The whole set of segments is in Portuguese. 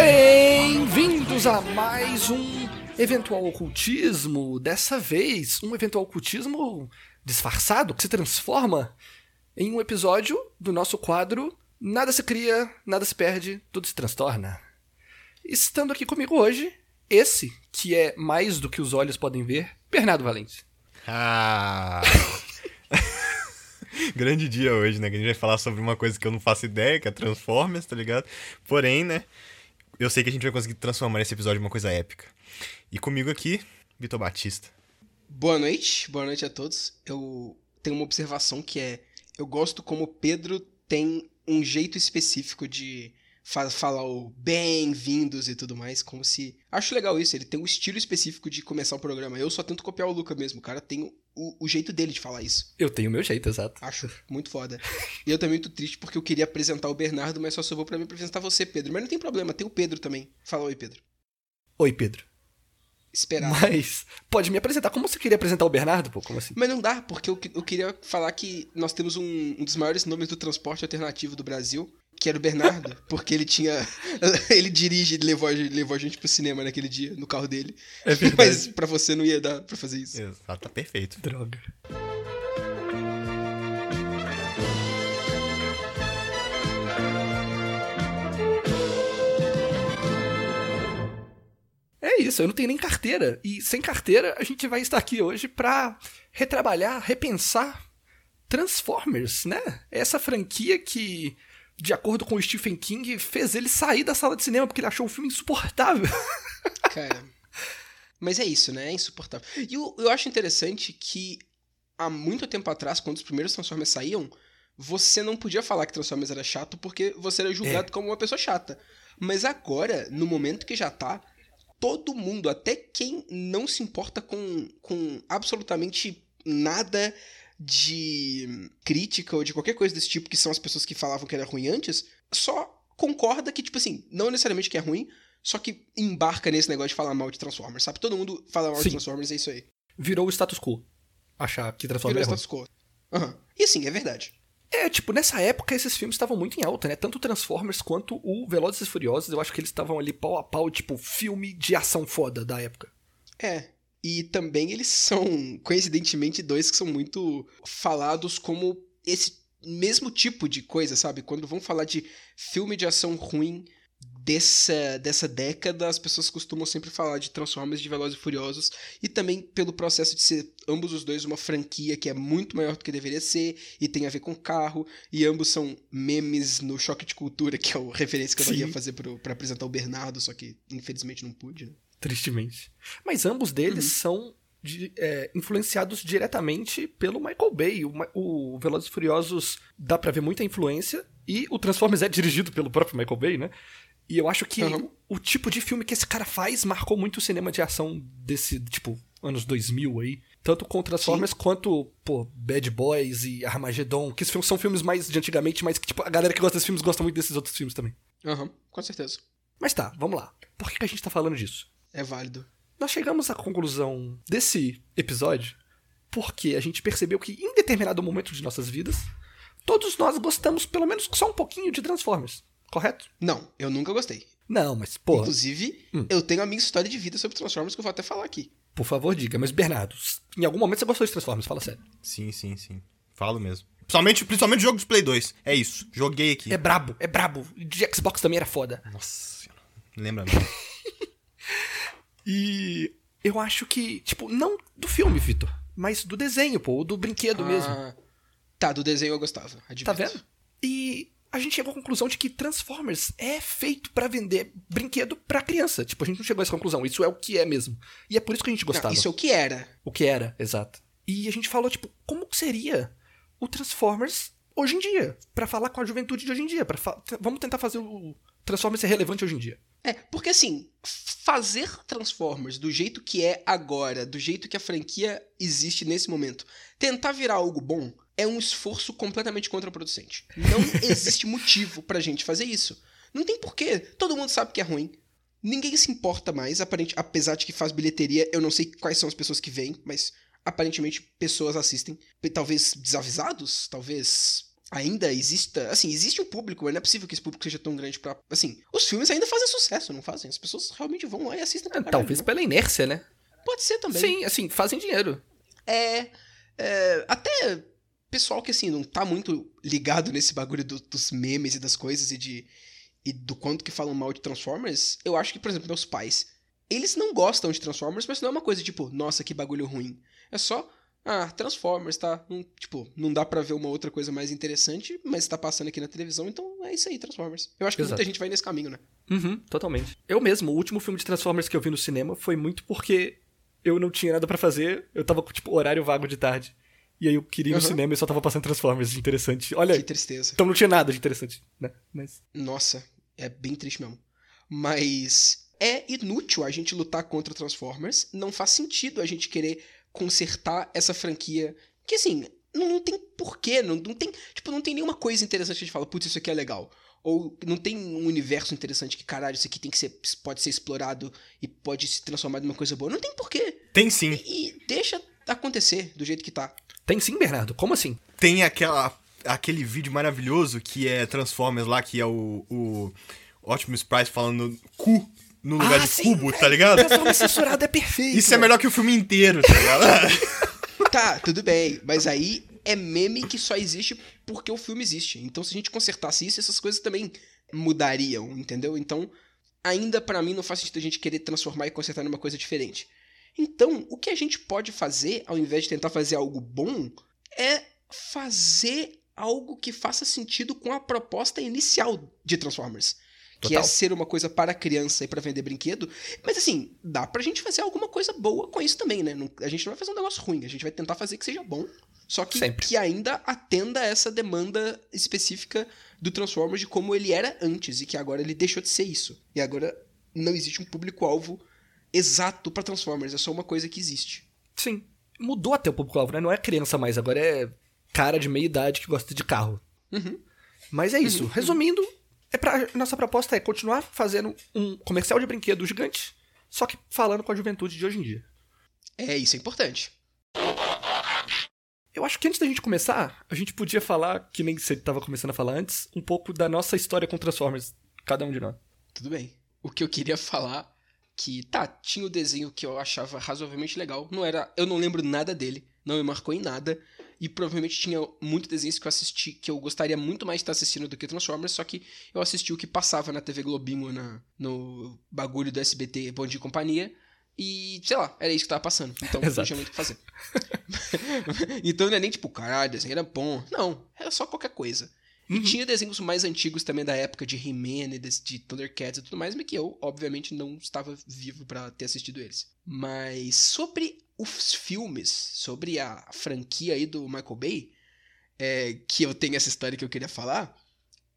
Bem-vindos a mais um eventual ocultismo. Dessa vez, um eventual ocultismo disfarçado que se transforma em um episódio do nosso quadro Nada se cria, nada se perde, tudo se transtorna. Estando aqui comigo hoje, esse, que é mais do que os olhos podem ver, Bernardo Valente. Ah! Grande dia hoje, né? Que a gente vai falar sobre uma coisa que eu não faço ideia, que é Transformers, tá ligado? Porém, né? Eu sei que a gente vai conseguir transformar esse episódio em uma coisa épica. E comigo aqui, Vitor Batista. Boa noite, boa noite a todos. Eu tenho uma observação que é: eu gosto como Pedro tem um jeito específico de fa falar o bem-vindos e tudo mais, como se. Acho legal isso, ele tem um estilo específico de começar o programa. Eu só tento copiar o Luca mesmo, o cara tem o, o jeito dele de falar isso. Eu tenho o meu jeito, exato. Acho muito foda. e eu também muito triste porque eu queria apresentar o Bernardo, mas só sobrou pra mim apresentar você, Pedro. Mas não tem problema, tem o Pedro também. Fala oi, Pedro. Oi, Pedro. Esperar. Mas pode me apresentar. Como você queria apresentar o Bernardo, pô? Como assim? Mas não dá, porque eu, eu queria falar que nós temos um, um dos maiores nomes do transporte alternativo do Brasil, que era o Bernardo, porque ele tinha. Ele dirige e levou, a- levou a gente pro cinema naquele dia, no carro dele. É verdade. Mas pra você não ia dar pra fazer isso. Exato, tá perfeito. Droga. É isso, eu não tenho nem carteira. E sem carteira, a gente vai estar aqui hoje pra retrabalhar, repensar Transformers, né? Essa franquia que, de acordo com o Stephen King, fez ele sair da sala de cinema porque ele achou o filme insuportável. Cara. Mas é isso, né? É insuportável. E eu, eu acho interessante que há muito tempo atrás, quando os primeiros Transformers saíam, você não podia falar que Transformers era chato porque você era julgado como uma pessoa chata. Mas agora, no momento que já tá, todo mundo, até quem não se importa com, com absolutamente nada de crítica ou de qualquer coisa desse tipo, que são as pessoas que falavam que era ruim antes, só concorda que, tipo assim, não necessariamente que é ruim, só que embarca nesse negócio de falar mal de Transformers, sabe? Todo mundo fala mal Sim. de Transformers, é isso aí. Virou o status quo. Achar que Virou Transformers é ruim. status quo. Aham. E assim, é verdade. É, tipo, nessa época esses filmes estavam muito em alta, né? Tanto Transformers quanto o Velozes e Furiosos, eu acho que eles estavam ali pau a pau, tipo, filme de ação foda da época. É. E também eles são, coincidentemente, dois que são muito falados como esse mesmo tipo de coisa, sabe? Quando vão falar de filme de ação ruim dessa, dessa década, as pessoas costumam sempre falar de Transformers, de Velozes e Furiosos, e também pelo processo de ser ambos os dois uma franquia que é muito maior do que deveria ser, e tem a ver com carro, e ambos são memes no Choque de Cultura, que é a referência que eu Sim. ia fazer pro, pra apresentar o Bernardo, só que infelizmente não pude, né? Tristemente. Mas ambos deles são de- é, influenciados diretamente pelo Michael Bay. O, o Velozes e Furiosos dá pra ver muita influência, e o Transformers é dirigido pelo próprio Michael Bay, né? E eu acho que Uhum. o tipo de filme que esse cara faz marcou muito o cinema de ação desse, tipo, anos 2000 aí. Tanto com Transformers quanto, pô, Bad Boys e Armageddon, que esses filmes são filmes mais de antigamente, mas que, tipo, a galera que gosta desses filmes gosta muito desses outros filmes também. Aham, com certeza. Mas tá, vamos lá. Por que que a gente tá falando disso? É válido. Nós chegamos à conclusão desse episódio porque a gente percebeu que em determinado momento de nossas vidas, todos nós gostamos pelo menos só um pouquinho de Transformers, correto? Não, eu nunca gostei. Não, mas porra, Inclusive, Hum. eu tenho a minha história de vida sobre Transformers que eu vou até falar aqui. por favor diga, mas Bernardo, em algum momento você gostou de Transformers, fala sério. Sim, sim, sim. Falo mesmo. Principalmente, principalmente jogo de Play 2. É isso. Joguei aqui. É brabo, é brabo. De Xbox também era foda. Nossa senhora. Lembra não. E eu acho que, tipo, não do filme, Vitor, mas do desenho, pô, do brinquedo mesmo. Ah, Tá, do desenho eu gostava. Admito. Tá vendo? E a gente chegou à conclusão de que Transformers é feito pra vender brinquedo pra criança. Tipo, a gente não chegou a essa conclusão. Isso é o que é mesmo. E é por isso que a gente Não, gostava. isso é o que era. O que era, exato. E a gente falou, tipo, como que seria o Transformers hoje em dia? Pra falar com a juventude de hoje em dia. Fa- Vamos tentar fazer o Transformers ser relevante hoje em dia. É, porque assim, fazer Transformers do jeito que é agora, do jeito que a franquia existe nesse momento, tentar virar algo bom, é um esforço completamente contraproducente. Não existe motivo pra gente fazer isso. Não tem porquê. Todo mundo sabe que é ruim. Ninguém se importa mais, aparente, apesar de que faz bilheteria. Eu não sei quais são as pessoas que vêm, mas aparentemente pessoas assistem. Talvez desavisados, talvez ainda exista. Assim, existe um público, mas não é possível que esse público seja tão grande pra. Assim, os filmes ainda fazem sucesso, não fazem? As pessoas realmente vão lá e assistem pra É, caralho, talvez né? pela inércia, né? Pode ser também. Sim, assim, fazem dinheiro. É, é, Até pessoal que, assim, não tá muito ligado nesse bagulho do- dos memes e das coisas e de. E do quanto que falam mal de Transformers, eu acho que, por exemplo, meus pais. Eles não gostam de Transformers, mas não é uma coisa tipo, nossa, que bagulho ruim. É só. Ah, Transformers, tá? Não, tipo, não dá pra ver uma outra coisa mais interessante, mas tá passando aqui na televisão, então é isso aí, Transformers. Eu acho que Exato. muita gente vai nesse caminho, né? Uhum, totalmente. Eu mesmo, o último filme de Transformers que eu vi no cinema foi muito porque eu não tinha nada pra fazer, eu tava com, tipo, horário vago de tarde. E aí eu queria ir no Uhum. cinema e só tava passando Transformers, interessante. Olha, Que tristeza. então não tinha nada de interessante, né? Mas. Nossa, é bem triste mesmo. Mas é inútil a gente lutar contra Transformers. Não faz sentido a gente querer consertar essa franquia. Que assim, não, não tem porquê. Não, não tem. Tipo, não tem nenhuma coisa interessante que a gente fala, putz, isso aqui é legal. Ou não tem um universo interessante que, caralho, isso aqui tem que ser. pode ser explorado e pode se transformar numa coisa boa. Não tem porquê. Tem sim. E, e deixa acontecer do jeito que tá. Tem sim, Bernardo. Como assim? Tem aquela, aquele vídeo maravilhoso que é Transformers lá, que é o, o Optimus Price falando cu no lugar Ah, de sim, cubo, tá ligado? Transformers censurado é perfeito. Isso é melhor que o filme inteiro, tá ligado? Tá, tudo bem, mas aí é meme que só existe porque o filme existe. Então, se a gente consertasse isso, essas coisas também mudariam, entendeu? Então, ainda pra mim não faz sentido a gente querer transformar e consertar numa coisa diferente. Então, o que a gente pode fazer, ao invés de tentar fazer algo bom, é fazer algo que faça sentido com a proposta inicial de Transformers. Que é Total. ser uma coisa para criança e para vender brinquedo. Mas assim, dá pra gente fazer alguma coisa boa com isso também, né? Não- a gente não vai fazer um negócio ruim, a gente vai tentar fazer que seja bom. Só que, Sempre. que ainda atenda essa demanda específica do Transformers de como ele era antes e que agora ele deixou de ser isso. E agora não existe um público-alvo exato pra Transformers, é só uma coisa que existe. Sim. Mudou até o público-alvo, né? Não é criança mais, agora é cara de meia idade que gosta de carro. Uhum. Mas é isso. Resumindo, é pra, nossa proposta é continuar fazendo um comercial de brinquedo gigante, só que falando com a juventude de hoje em dia. É, isso é importante. Eu acho que antes da gente começar, a gente podia falar, que nem você estava começando a falar antes, um pouco da nossa história com Transformers, cada um de nós. Tudo bem. O que eu queria falar que tá, tinha o desenho que eu achava razoavelmente legal. Não era, eu não lembro nada dele, não me marcou em nada e provavelmente tinha muito desenhos que eu assisti que eu gostaria muito mais de estar assistindo do que Transformers, só que eu assisti o que passava na TV Globinho na, no bagulho do SBT Bom Dia e Companhia. E, sei lá, era isso que tava passando. Então não tinha muito o que fazer. então não é nem tipo, caralho, desenho era bom. Não, era só qualquer coisa. E tinha desenhos mais antigos também da época de He-Man e de, de Thundercats e tudo mais, mas que eu, obviamente, não estava vivo pra ter assistido eles. Mas sobre os filmes, sobre a franquia aí do Michael Bay, é, que eu tenho essa história que eu queria falar,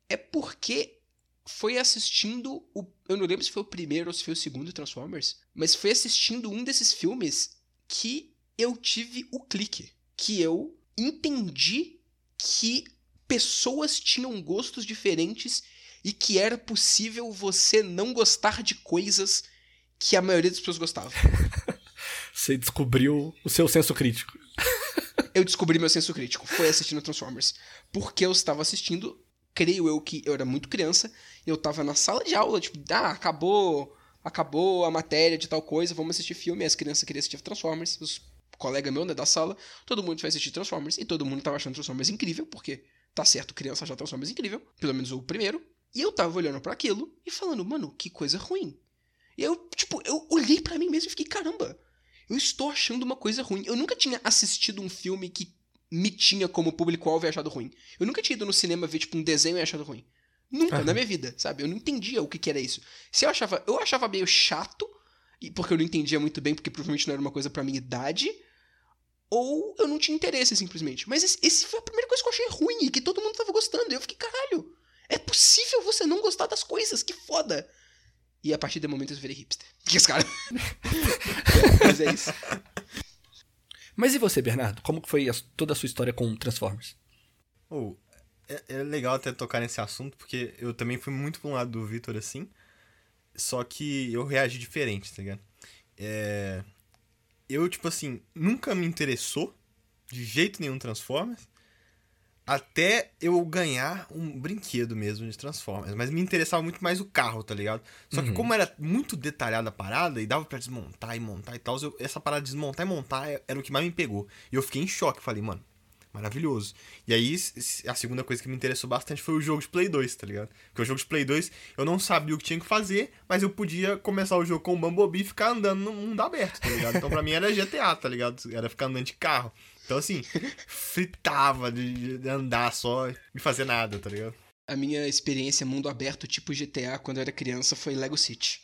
é porque foi assistindo o. Eu não lembro se foi o primeiro ou se foi o segundo Transformers, mas foi assistindo um desses filmes que eu tive o clique. Que eu entendi que pessoas tinham gostos diferentes e que era possível você não gostar de coisas que a maioria das pessoas gostava. Você descobriu o seu senso crítico. eu descobri meu senso crítico. Foi assistindo Transformers. Porque eu estava assistindo, creio eu que eu era muito criança, e eu tava na sala de aula, tipo, ah, acabou, acabou a matéria de tal coisa, vamos assistir filme. E as crianças queriam assistir Transformers, os colegas meus, né, da sala, todo mundo foi assistir Transformers, e todo mundo tava achando Transformers incrível, porque tá certo, criança achar Transformers incrível, pelo menos o primeiro. E eu tava olhando para aquilo e falando, mano, que coisa ruim. E eu, tipo, eu olhei para mim mesmo e fiquei, caramba, eu estou achando uma coisa ruim. Eu nunca tinha assistido um filme que me tinha como público-alvo e achado ruim. Eu nunca tinha ido no cinema ver, tipo, um desenho e achado ruim. Nunca, Aham. na minha vida, sabe? Eu não entendia o que, que era isso. Se eu achava, eu achava meio chato, e porque eu não entendia muito bem, porque provavelmente não era uma coisa pra minha idade, ou eu não tinha interesse, simplesmente. Mas esse, esse foi a primeira coisa que eu achei ruim e que todo mundo tava gostando. E eu fiquei, caralho, é possível você não gostar das coisas, que foda. E a partir do momento eu virei hipster. Que esse cara. Mas é isso. Mas e você, Bernardo? Como foi a- toda a sua história com Transformers? Ou, é, é legal até tocar nesse assunto, porque eu também fui muito pra um lado do Victor assim, só que eu reagi diferente, tá ligado? É, eu, tipo assim, nunca me interessou de jeito nenhum Transformers, até eu ganhar um brinquedo mesmo de Transformers. Mas me interessava muito mais o carro, tá ligado? Só que Uhum. como era muito detalhada a parada e dava pra desmontar e montar e tal, eu- essa parada de desmontar e montar é- era o que mais me pegou. E eu fiquei em choque, falei, mano, maravilhoso. E aí, a segunda coisa que me interessou bastante foi o jogo de Play 2, tá ligado? Porque o jogo de Play 2, eu não sabia o que tinha que fazer, mas eu podia começar o jogo com o Bumblebee e ficar andando no mundo aberto, tá ligado? Então pra mim era GTA, tá ligado? Era ficar andando de carro. Então assim, fritava de, de andar só e fazer nada, tá ligado? A minha experiência mundo aberto tipo GTA quando eu era criança foi Lego City.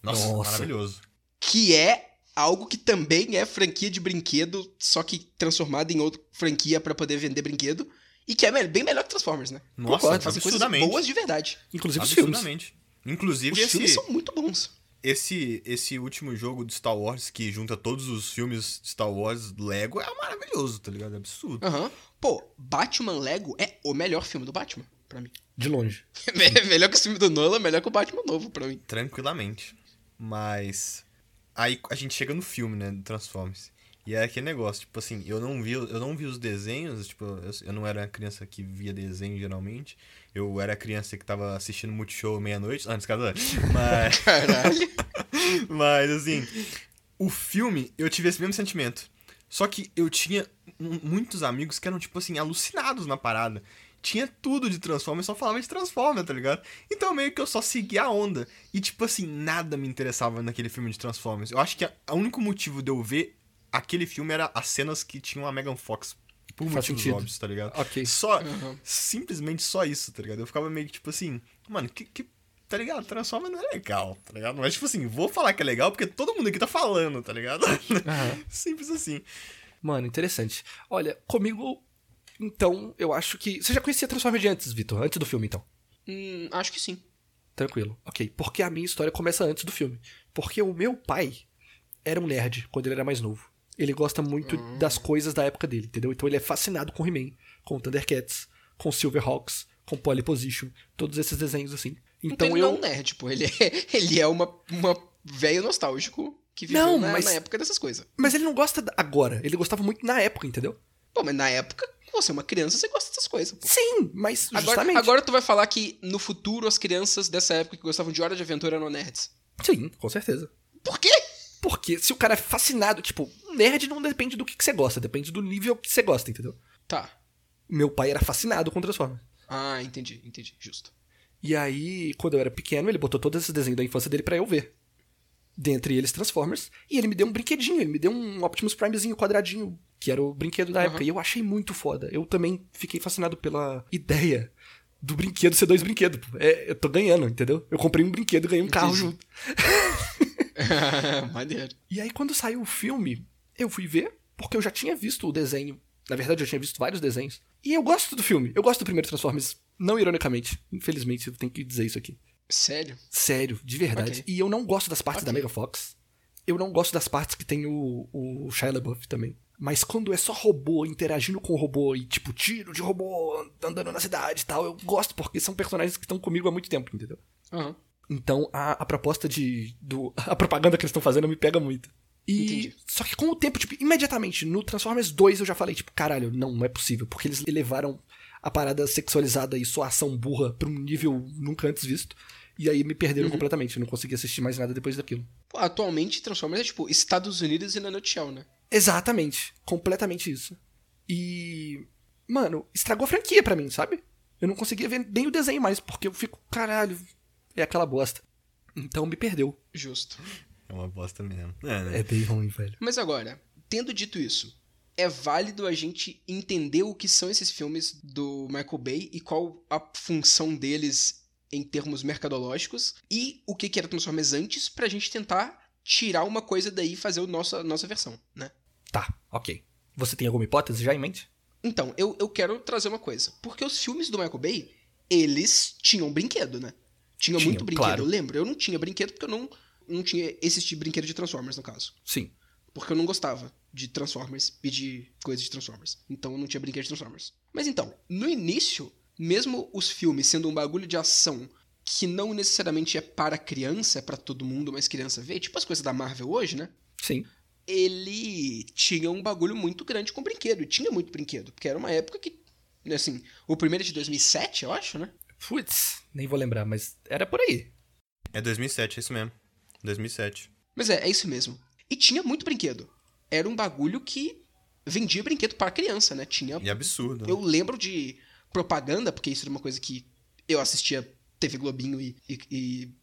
Nossa, Nossa. maravilhoso. Que é algo que também é franquia de brinquedo, só que transformado em outra franquia pra poder vender brinquedo. E que é me- bem melhor que Transformers, né? Nossa, Concordo, Fazem coisas absurdamente. boas de verdade. Inclusive os filmes. Absurdamente. Inclusive Os esse, filmes são muito bons. Esse, esse último jogo de Star Wars que junta todos os filmes de Star Wars Lego é maravilhoso, tá ligado? É absurdo. Aham. Pô, Batman Lego é o melhor filme do Batman, pra mim. De longe. É melhor que o filme do Nolan, melhor que o Batman novo, pra mim. Tranquilamente. Mas. Aí a gente chega no filme, né? Do Transformers. E é aquele negócio, tipo assim, eu não vi, eu não vi os desenhos, tipo, eu, eu não era a criança que via desenho geralmente. Eu era criança que tava assistindo Multishow meia-noite. Antes, cara, mas. Caralho. Mas, assim, o filme, eu tive esse mesmo sentimento. Só que eu tinha mu- muitos amigos que eram, tipo assim, alucinados na parada. Tinha tudo de Transformers, só falava de Transformers, tá ligado? Então meio que eu só seguia a onda. E, tipo assim, nada me interessava naquele filme de Transformers. Eu acho que o único motivo de eu ver aquele filme era as cenas que tinham a Megan Fox. Por Faz motivos sentido. óbvios, tá ligado? Ok. Só, Uhum. simplesmente só isso, tá ligado? Eu ficava meio que tipo assim, mano, que, que tá ligado? Transforma não é legal, tá ligado? Mas tipo assim, vou falar que é legal porque todo mundo aqui tá falando, tá ligado? Aham. Simples assim. Mano, interessante. Olha, comigo, então, eu acho que. Você já conhecia Transformers de antes, Vitor? Antes do filme, então? Hum, acho que sim. Tranquilo. Ok. Porque a minha história começa antes do filme. Porque o meu pai era um nerd quando ele era mais novo. Ele gosta muito das coisas da época dele, entendeu? Então ele é fascinado com He-Man, com Thundercats, com Silverhawks, com Polyposition, todos esses desenhos assim. Então, Então ele eu. não é um nerd, pô. Ele é, ele é uma, uma velho nostálgico que viveu Não, na, mas- na época dessas coisas. Mas ele não gosta agora. Ele gostava muito na época, entendeu? Pô, mas na época, você é uma criança, você gosta dessas coisas, pô. Sim, mas Agora, justamente. agora tu vai falar que no futuro as crianças dessa época que gostavam de Hora de Aventura eram nerds. Sim, com certeza. Por quê? Porque se o cara é fascinado, tipo, nerd não depende do que, que você gosta, depende do nível que você gosta, entendeu? Tá. Meu pai era fascinado com Transformers. Ah, entendi, entendi. Justo. E aí, quando eu era pequeno, ele botou todos esses desenhos da infância dele pra eu ver. Dentre eles, Transformers. E ele me deu um brinquedinho, ele me deu um Optimus Primezinho quadradinho, que era o brinquedo da Uhum. época. E eu achei muito foda. Eu também fiquei fascinado pela ideia do brinquedo ser dois brinquedos. É, eu tô ganhando, entendeu? Eu comprei um brinquedo e ganhei um carro Entendi. junto. Maneiro. E aí, quando saiu o filme, eu fui ver, porque eu já tinha visto o desenho. Na verdade, eu tinha visto vários desenhos. E eu gosto do filme. Eu gosto do primeiro Transformers. Não ironicamente. Infelizmente, eu tenho que dizer isso aqui. Sério? Sério, de verdade. Ok. E eu não gosto das partes Ok. da Mega Fox. Eu não gosto das partes que tem o, o Shia LaBeouf também. Mas quando é só robô interagindo com o robô e, tipo, tiro de robô andando na cidade e tal, eu gosto porque são personagens que estão comigo há muito tempo, entendeu? Aham. Então a, a proposta de. Do, a propaganda que eles estão fazendo me pega muito. E. Entendi. Só que com o tempo, tipo, imediatamente, no Transformers 2 eu já falei, tipo, caralho, não, não é possível. Porque eles elevaram a parada sexualizada e sua ação burra pra um nível nunca antes visto. E aí me perderam Uhum. completamente. Eu não consegui assistir mais nada depois daquilo. Pô, atualmente Transformers é tipo Estados Unidos e na nutshell, né? Exatamente. Completamente isso. E. Mano, estragou a franquia pra mim, sabe? Eu não conseguia ver nem o desenho mais, porque eu fico, caralho, é aquela bosta. Então me perdeu. Justo. É uma bosta mesmo. É, né? É bem ruim, velho. Mas agora, tendo dito isso, é válido a gente entender o que são esses filmes do Michael Bay e qual a função deles em termos mercadológicos e o que que era Transformers antes pra gente tentar tirar uma coisa daí e fazer a nossa, nossa versão, né? Tá, ok. Você tem alguma hipótese já em mente? Então, eu, eu quero trazer uma coisa. Porque os filmes do Michael Bay, eles tinham brinquedo, né? Tinha muito brinquedo. claro. Eu lembro, eu não tinha brinquedo porque eu não, não tinha esse tipo de brinquedo de Transformers, no caso. Sim. Porque eu não gostava de Transformers e de coisas de Transformers. Então eu não tinha brinquedo de Transformers. Mas então, no início, mesmo os filmes sendo um bagulho de ação que não necessariamente é para criança, é para todo mundo, mas criança vê, tipo as coisas da Marvel hoje, né? Sim. Ele tinha um bagulho muito grande com brinquedo. E tinha muito brinquedo. Porque era uma época que Assim, o primeiro é de 2007, eu acho, né? Putz, nem vou lembrar, mas era por aí. É 2007, é isso mesmo. 2007. Mas é, é isso mesmo. E tinha muito brinquedo. Era um bagulho que vendia brinquedo para criança, né? Tinha. E absurdo. né? Eu lembro de propaganda, porque isso era uma coisa que eu assistia TV Globinho e, e- e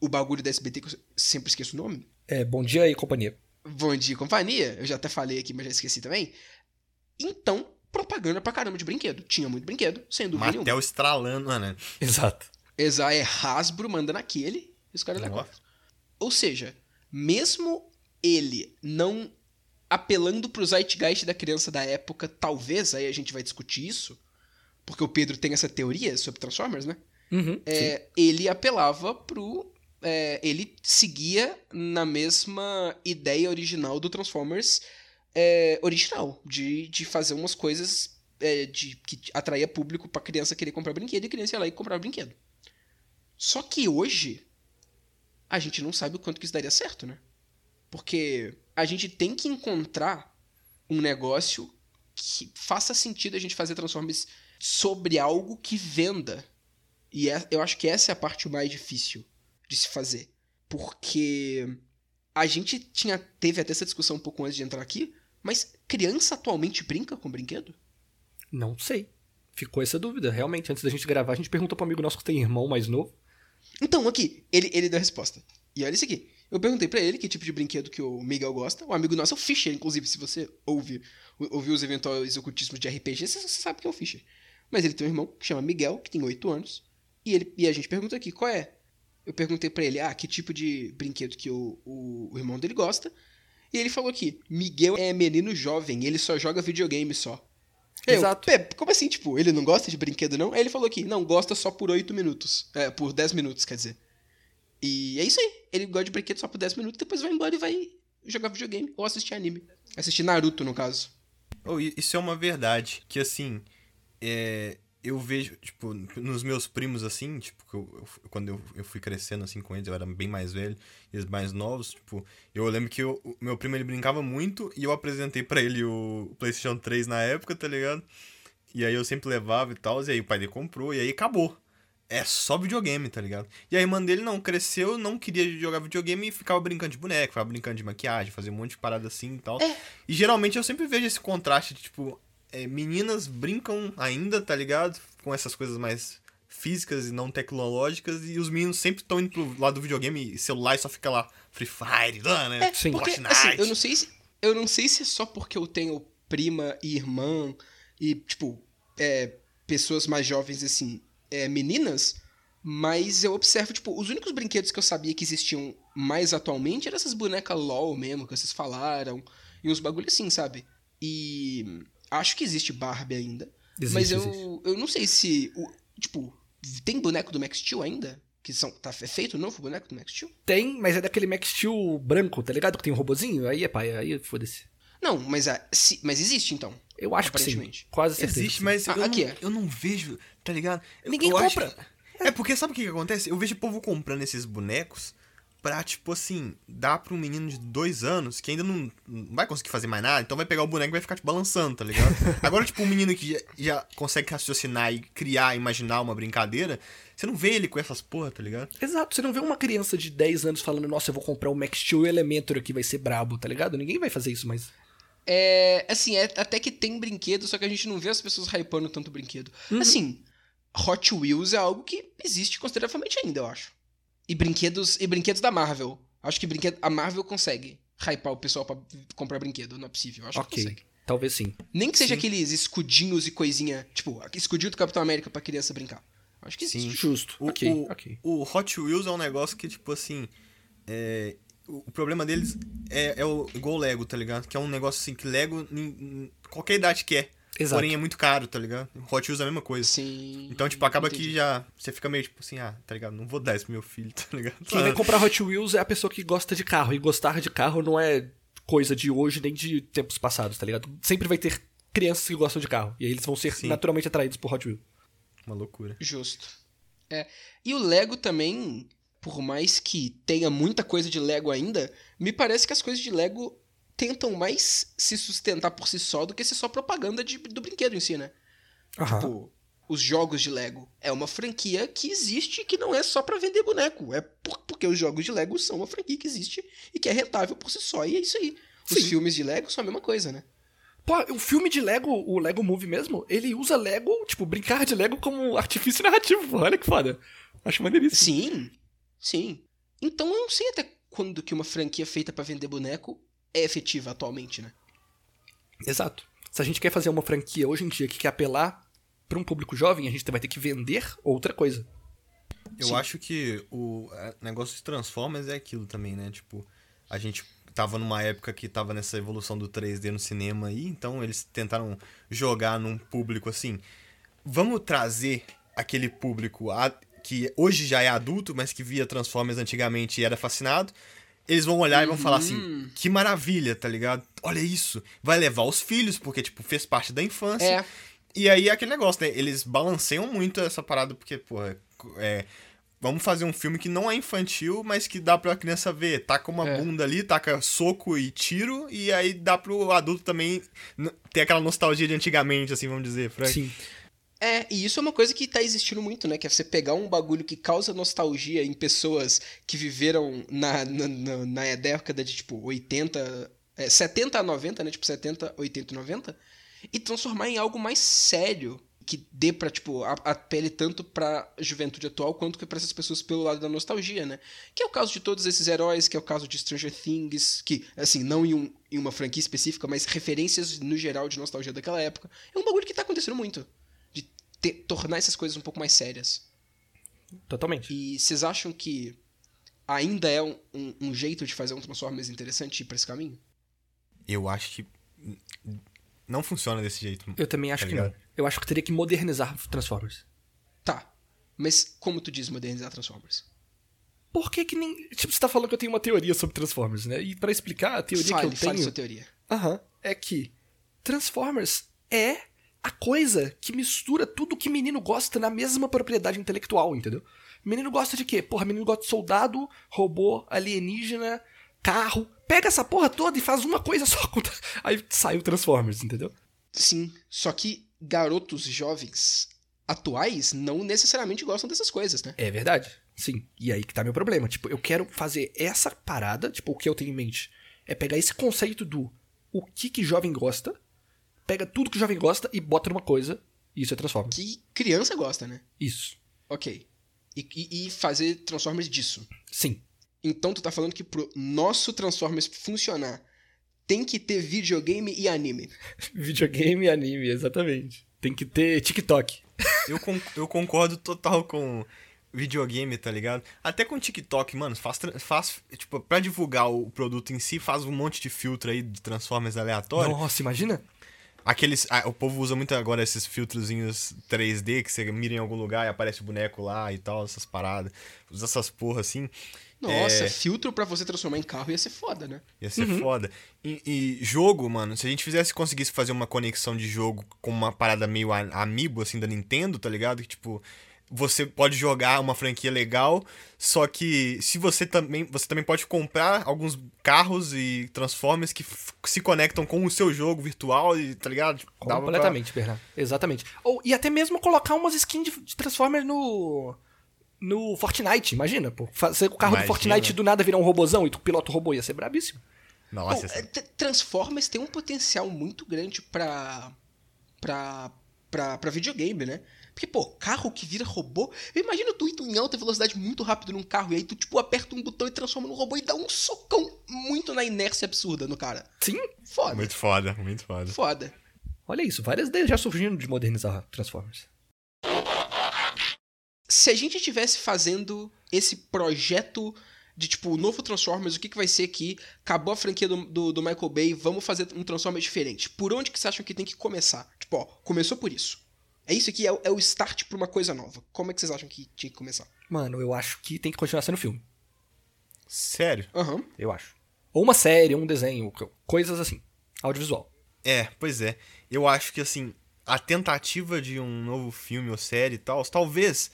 o bagulho da SBT, que eu sempre esqueço o nome. É, bom dia e companhia. Bom Dia e Companhia, eu já até falei aqui, mas já esqueci também. Então, propaganda pra caramba de brinquedo. Tinha muito brinquedo, sem dúvida nenhuma. Mattel estralando, né? Exato. Exa é Hasbro mandando aquele, e os caras levam. Ou seja, mesmo ele não apelando pro zeitgeist da criança da época, talvez, aí a gente vai discutir isso, porque o Pedro tem essa teoria sobre Transformers, né? Uhum. É, ele apelava pro. é, ele seguia na mesma ideia original do Transformers é, original, de, de fazer umas coisas é, de, que atraía público pra criança querer comprar brinquedo e criança ia lá e comprar brinquedo. Só que hoje, a gente não sabe o quanto que isso daria certo, né? Porque a gente tem que encontrar um negócio que faça sentido a gente fazer Transformers sobre algo que venda. E é- eu acho que essa é a parte mais difícil de se fazer. Porque a gente tinha teve até essa discussão um pouco antes de entrar aqui, mas criança atualmente brinca com brinquedo? Não sei. Ficou essa dúvida. Realmente, antes da gente gravar, a gente perguntou pro amigo nosso que tem irmão mais novo. Então, aqui, ele, ele deu a resposta. E olha isso aqui. Eu perguntei pra ele que tipo de brinquedo que o Miguel gosta. O amigo nosso é o Fischer, inclusive, se você ouve, ouviu os eventuais ocultismos de RPG, você, sabe que é o Fischer. Mas ele tem um irmão que chama Miguel, que tem 8 anos. E, ele, e a gente pergunta aqui, qual é? Eu perguntei pra ele, ah, que tipo de brinquedo que o, o, o irmão dele gosta. E ele falou aqui, Miguel é menino jovem, ele só joga videogame só. Eu, Exato. "Pé, como assim, tipo, ele não gosta de brinquedo não? Aí ele falou aqui, não, gosta só por 8 minutos. É, por 10 minutos, quer dizer. E é isso aí. Ele gosta de brinquedo só por 10 minutos, depois vai embora e vai jogar videogame ou assistir anime. Assistir Naruto, no caso. Oh, isso é uma verdade. Que assim, é, eu vejo, tipo, nos meus primos, assim, tipo, eu- eu- quando eu, eu fui crescendo assim com eles, eu era bem mais velho, e eles mais novos, tipo, eu lembro que eu- o meu primo ele brincava muito e eu apresentei pra ele o PlayStation 3 na época, tá ligado? E aí eu sempre levava e tal, e aí o pai dele comprou, e aí acabou. É só videogame, tá ligado? E a irmã dele não cresceu, não queria jogar videogame e ficava brincando de boneco, ficava brincando de maquiagem, fazia um monte de parada assim e tal. É. E geralmente eu sempre vejo esse contraste de, tipo, é, meninas brincam ainda, tá ligado? Com essas coisas mais físicas e não tecnológicas, e os meninos sempre estão indo pro lado do videogame e celular e só fica lá Free Fire, lá, né? É, Sim. porque, assim, eu não sei se. Eu não sei se é só porque eu tenho prima e irmã e, tipo, é, pessoas mais jovens, assim, é, meninas, mas eu observo, tipo, os únicos brinquedos que eu sabia que existiam mais atualmente eram essas bonecas LOL mesmo, que vocês falaram, e uns bagulho assim, sabe? E acho que existe Barbie ainda, Existe, mas eu, existe. eu não sei se, o, tipo, tem boneco do Max Steel ainda? Que são, tá é feito o novo boneco do Max Steel? Tem, mas é daquele Max Steel branco, tá ligado? Que tem um robozinho. Aí é pai, aí foda-se. Não, mas, a, se- mas existe então. Eu acho que sim. Aparentemente. Quase certeza. Existe, mas Ah, eu, aqui não, é. eu não vejo, tá ligado? Ninguém eu acho compra. que- É porque sabe o que, que acontece? Eu vejo o povo comprando esses bonecos pra, tipo assim, dar pra um menino de dois anos que ainda não, não vai conseguir fazer mais nada, então vai pegar o boneco e vai ficar, tipo, balançando, tá ligado? Agora, tipo, um menino que já, já consegue raciocinar e criar, imaginar uma brincadeira, você não vê ele com essas porra, tá ligado? Exato, você não vê uma criança de 10 anos falando, nossa, eu vou comprar o Max Steel Elementor aqui, vai ser brabo, tá ligado? Ninguém vai fazer isso, mas. É, assim, é, até que tem brinquedo, só que a gente não vê as pessoas hypando tanto brinquedo. Assim, Hot Wheels é algo que existe consideravelmente ainda, eu acho. E brinquedos, e brinquedos da Marvel. Acho que brinquedo, a Marvel consegue hypar o pessoal pra comprar brinquedo, não é possível. Acho que ok. consegue. Talvez sim. Nem que seja aqueles escudinhos e coisinha, tipo, escudinho do Capitão América pra criança brincar. Acho que. Sim. Justo. O, ok, o, ok. o Hot Wheels é um negócio que, tipo assim. É, o problema deles é, é o, igual o Lego, tá ligado? Que é um negócio assim que Lego, qualquer idade quer. Exato. Porém é muito caro, tá ligado? Hot Wheels é a mesma coisa. Sim. Então, tipo, acaba Entendi. que já. Você fica meio tipo assim, ah, tá ligado? Não vou dar isso pro meu filho, tá ligado? Quem vai comprar Hot Wheels é a pessoa que gosta de carro. E gostar de carro não é coisa de hoje nem de tempos passados, tá ligado? Sempre vai ter crianças que gostam de carro. E aí eles vão ser Sim. naturalmente atraídos por Hot Wheels. Uma loucura. Justo. É. E o Lego também, por mais que tenha muita coisa de Lego ainda, me parece que as coisas de Lego tentam mais se sustentar por si só do que ser só propaganda de- do brinquedo em si, né? Aham. Tipo, os jogos de Lego é uma franquia que existe que não é só pra vender boneco. É por- porque os jogos de Lego são uma franquia que existe e que é rentável por si só. E é isso aí. Os Sim. filmes de Lego são a mesma coisa, né? Pô, o filme de Lego, o Lego Movie mesmo, ele usa Lego, tipo, brincar de Lego como artifício narrativo. Olha que foda. Acho maneiríssimo. Sim, sim. Então eu não sei até quando que uma franquia feita pra vender boneco é efetiva atualmente, né? Exato. Se a gente quer fazer uma franquia hoje em dia que quer apelar pra um público jovem, a gente vai ter que vender outra coisa. Eu Sim. acho que o é, negócio de Transformers é aquilo também, né? Tipo, a gente tava numa época que tava nessa evolução do 3D no cinema aí, então eles tentaram jogar num público assim. Vamos trazer aquele público a- que hoje já é adulto, mas que via Transformers antigamente e era fascinado. Eles vão olhar e vão falar assim: Uhum. que maravilha, tá ligado? Olha isso. Vai levar os filhos, porque, tipo, fez parte da infância. É. E aí é aquele negócio, né? Eles balanceiam muito essa parada, porque, porra, é. Vamos fazer um filme que não é infantil, mas que dá pra criança ver. Taca uma É. bunda ali, taca soco e tiro, e aí dá pro adulto também ter aquela nostalgia de antigamente, assim, vamos dizer, Frank. Sim. É, e isso é uma coisa que tá existindo muito, né? Que é você pegar um bagulho que causa nostalgia em pessoas que viveram na, na, na, na década de, tipo, 80... É, 70 a 90, né? Tipo, 70, 80 e 90. E transformar em algo mais sério. Que dê pra, tipo, a, a pele tanto pra juventude atual quanto que pra essas pessoas pelo lado da nostalgia, né? Que é o caso de todos esses heróis, que é o caso de Stranger Things, que, assim, não em, um, em uma franquia específica, mas referências no geral de nostalgia daquela época. É um bagulho que tá acontecendo muito te- tornar essas coisas um pouco mais sérias. Totalmente. E vocês acham que ainda é um, um- um jeito de fazer um Transformers interessante ir pra esse caminho? Eu acho que não funciona desse jeito. Eu também acho Tá que ligado? não. Eu acho que teria que modernizar Transformers. Tá. Mas como tu diz modernizar Transformers? Por que que nem... Tipo, você tá falando que eu tenho uma teoria sobre Transformers, né? E pra explicar a teoria fale, que eu fale tenho... sua teoria. Aham. É que Transformers é a coisa que mistura tudo que menino gosta na mesma propriedade intelectual, entendeu? Menino gosta de quê? Porra, menino gosta de soldado, robô, alienígena, carro. Pega essa porra toda e faz uma coisa só. Aí sai o Transformers, entendeu? Sim, só que garotos jovens atuais não necessariamente gostam dessas coisas, né? É verdade. Sim. E aí que tá meu problema. Tipo, eu quero fazer essa parada, tipo, o que eu tenho em mente é pegar esse conceito do o que que jovem gosta, pega tudo que jovem gosta e bota numa coisa, e isso é Transformers. Que criança gosta, né? Isso. Ok. E, e- e fazer Transformers disso. Sim. Então tu tá falando que pro nosso Transformers funcionar tem que ter videogame e anime. Videogame e anime, exatamente. Tem que ter TikTok. Eu, con- eu concordo total com videogame, tá ligado? Até com TikTok, mano, faz, faz tipo, pra divulgar o produto em si, faz um monte de filtro aí de Transformers aleatório. Nossa, imagina? Aqueles, ah, o povo usa muito agora esses filtrozinhos 3D que você mira em algum lugar e aparece o boneco lá e tal, essas paradas. Usa essas porra assim. Nossa, É. filtro pra você transformar em carro ia ser foda, né? Ia ser foda. E, e jogo, mano, se a gente fizesse, conseguisse fazer uma conexão de jogo com uma parada meio amiibo, assim, da Nintendo, tá ligado? Que, tipo, você pode jogar uma franquia legal, só que se você também, você também pode comprar alguns carros e Transformers que se conectam com o seu jogo virtual, e, tá ligado? Tipo, dava pra- Completamente, Bernardo. Exatamente. Ou, e até mesmo colocar umas skins de, de Transformers no. No Fortnite, imagina, pô. Fazer o carro Imagina. do Fortnite do nada virar um robozão e tu pilota o robô ia ser brabíssimo. Nossa, essa- é, Transformers tem um potencial muito grande pra. pra. pra, pra videogame, né? Porque, pô, carro que vira robô. Imagina tu indo em alta velocidade muito rápido num carro e aí tu, tipo, aperta um botão e transforma num robô e dá um socão muito na inércia absurda no cara. Sim, Foda. muito foda, muito foda. Foda. olha isso. Várias ideias já surgindo de modernizar Transformers. Se a gente estivesse fazendo esse projeto de tipo, o novo Transformers, o que, que vai ser aqui? Acabou a franquia do, do, do Michael Bay, vamos fazer um Transformers diferente. Por onde que vocês acham que tem que começar? Tipo, ó, começou por isso. É isso aqui, é, o- é o start pra uma coisa nova. Como é que vocês acham que tinha que começar? Mano, eu acho que tem que continuar sendo filme. Sério? Aham. Eu acho. Ou uma série, ou um desenho, co- coisas assim. Audiovisual. É, pois é. Eu acho que, assim, a tentativa de um novo filme ou série e tal, talvez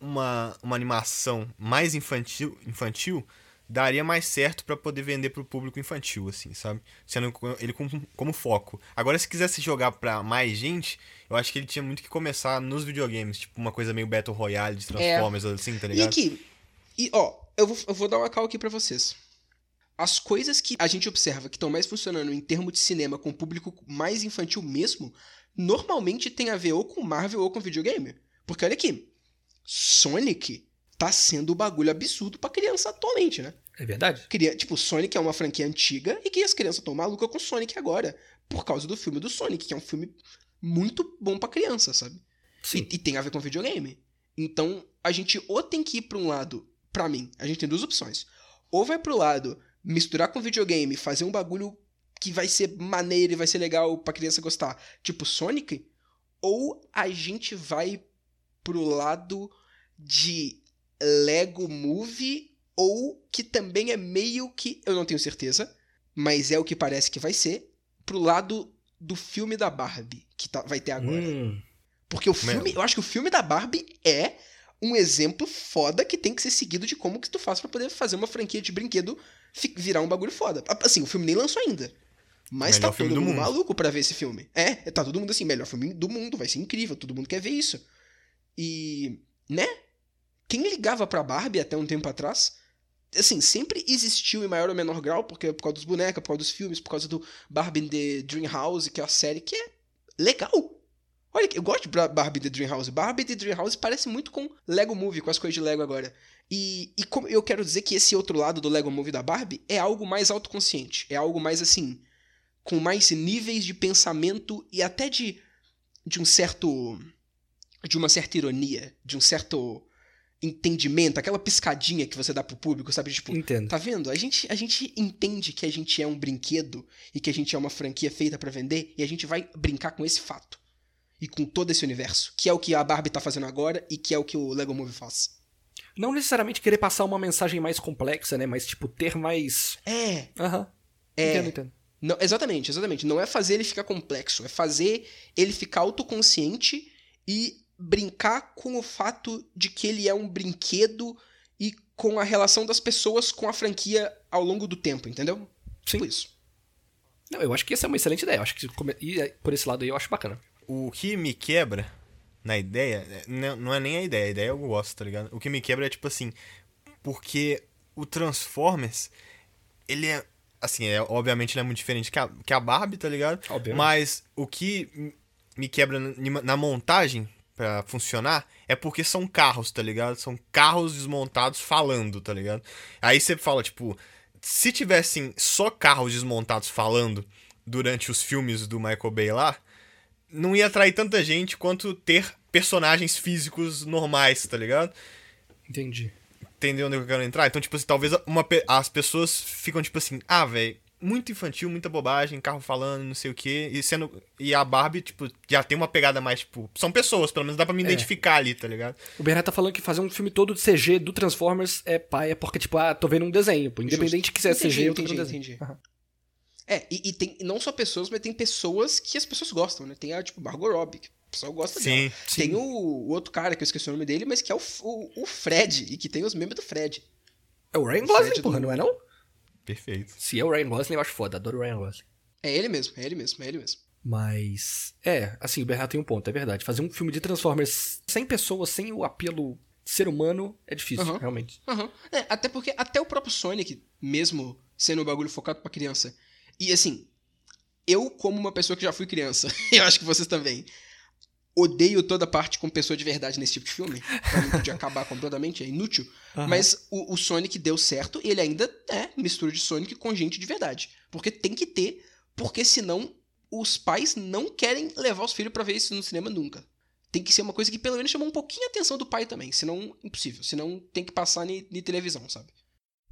uma, uma animação mais infantil, infantil daria mais certo para poder vender pro público infantil, assim, sabe? Sendo ele como, como foco. Agora, se quisesse jogar pra mais gente, eu acho que ele tinha muito que começar nos videogames, tipo uma coisa meio Battle Royale de Transformers, é. assim, tá ligado? E aqui, e ó, eu vou, eu vou dar uma cal aqui para vocês. As coisas que a gente observa que estão mais funcionando em termos de cinema com o público mais infantil mesmo, normalmente tem a ver ou com Marvel ou com videogame. Porque olha aqui, Sonic tá sendo um bagulho absurdo pra criança atualmente, né? É verdade. Queria, tipo, Sonic é uma franquia antiga e que as crianças estão malucas com Sonic agora. Por causa do filme do Sonic, que é um filme muito bom pra criança, sabe? Sim. E, e tem a ver com videogame. Então, a gente ou tem que ir pra um lado, pra mim, a gente tem duas opções. Ou vai pro lado misturar com videogame, fazer um bagulho que vai ser maneiro e vai ser legal pra criança gostar, tipo Sonic, ou a gente vai pro lado de Lego Movie ou que também é meio que, eu não tenho certeza, mas é o que parece que vai ser, pro lado do filme da Barbie que tá, vai ter agora. Hum. Porque o filme, eu acho que o filme da Barbie é um exemplo foda que tem que ser seguido de como que tu faz para poder fazer uma franquia de brinquedo virar um bagulho foda. Assim, o filme nem lançou ainda. Mas melhor tá todo mundo, mundo maluco pra ver esse filme. É, tá todo mundo assim, melhor filme do mundo, vai ser incrível, todo mundo quer ver isso. E, né? Quem ligava pra Barbie até um tempo atrás, assim, sempre existiu em maior ou menor grau, porque é por causa dos bonecos, por causa dos filmes, por causa do Barbie The Dream House, que é a série que é legal. Olha, eu gosto de Barbie The Dream House. Barbie The Dream House parece muito com Lego Movie, com as coisas de Lego agora. E, e como eu quero dizer que esse outro lado do Lego Movie da Barbie é algo mais autoconsciente. É algo mais assim. Com mais níveis de pensamento e até de. de um certo. de uma certa ironia. De um certo entendimento, aquela piscadinha que você dá pro público, sabe? Tipo, Entendo. tá vendo? A gente, a gente entende que a gente é um brinquedo e que a gente é uma franquia feita para vender e a gente vai brincar com esse fato. E com todo esse universo, que é o que a Barbie tá fazendo agora e que é o que o Lego Movie faz. Não necessariamente querer passar uma mensagem mais complexa, né? Mas, tipo, ter mais. É. Aham. Uhum. É. Entendo, entendo. Não, exatamente, exatamente. Não é fazer ele ficar complexo, é fazer ele ficar autoconsciente e brincar com o fato de que ele é um brinquedo e com a relação das pessoas com a franquia ao longo do tempo, entendeu? Sim. Tipo isso. Não, eu acho que essa é uma excelente ideia. Eu acho que e por esse lado aí eu acho bacana. O que me quebra na ideia, é, não é nem a ideia, a ideia eu gosto, tá ligado? O que me quebra é tipo assim, porque o Transformers, ele é, assim, é, obviamente ele é muito diferente que a, que a Barbie, tá ligado? Obviamente. Mas o que me quebra na, na montagem para funcionar é porque são carros, tá ligado? São carros desmontados falando, tá ligado? Aí você fala, tipo, se tivessem só carros desmontados falando durante os filmes do Michael Bay lá, não ia atrair tanta gente quanto ter personagens físicos normais, tá ligado? Entendi. Entendeu onde eu quero entrar? Então, tipo assim, talvez uma, as pessoas ficam tipo assim, ah, velho, muito infantil, muita bobagem, carro falando, não sei o quê. E sendo. E a Barbie, tipo, já tem uma pegada mais, tipo. São pessoas, pelo menos dá pra me é. identificar ali, tá ligado? O Bernardo tá falando que fazer um filme todo de CG do Transformers é pai, é porque, tipo, ah, tô vendo um desenho. Pô. Independente Justo. que seja CG, eu tô vendo um desenho. Entendi. Uhum. É, e, e, tem não só pessoas, mas tem pessoas que as pessoas gostam, né? Tem a, tipo, Margot Robbie, que o pessoal gosta sim, dela. Sim. Tem o, o, outro cara, que eu esqueci o nome dele, mas que é o, o, o Fred, e que tem os memes do Fred. É o Ryan Gosling, porra, do... não é não? Perfeito. Se é o Ryan Gosling, eu acho foda. Adoro o Ryan Gosling. É ele mesmo, é ele mesmo, é ele mesmo. Mas, é, assim, o Bernardo tem um ponto, é verdade. Fazer um filme de Transformers sem pessoas, sem o apelo ser humano, é difícil, uhum. realmente. Uhum. É, até porque até o próprio Sonic, mesmo sendo um bagulho focado pra criança. E assim, eu, como uma pessoa que já fui criança, eu acho que vocês também, odeio toda parte com pessoa de verdade nesse tipo de filme. Pra mim podia acabar completamente, é inútil. Uhum. Mas o, o, Sonic deu certo e ele ainda é mistura de Sonic com gente de verdade. Porque tem que ter, porque senão os pais não querem levar os filhos para ver isso no cinema nunca. Tem que ser uma coisa que pelo menos chama um pouquinho a atenção do pai também. Senão, impossível. Senão tem que passar em televisão, sabe?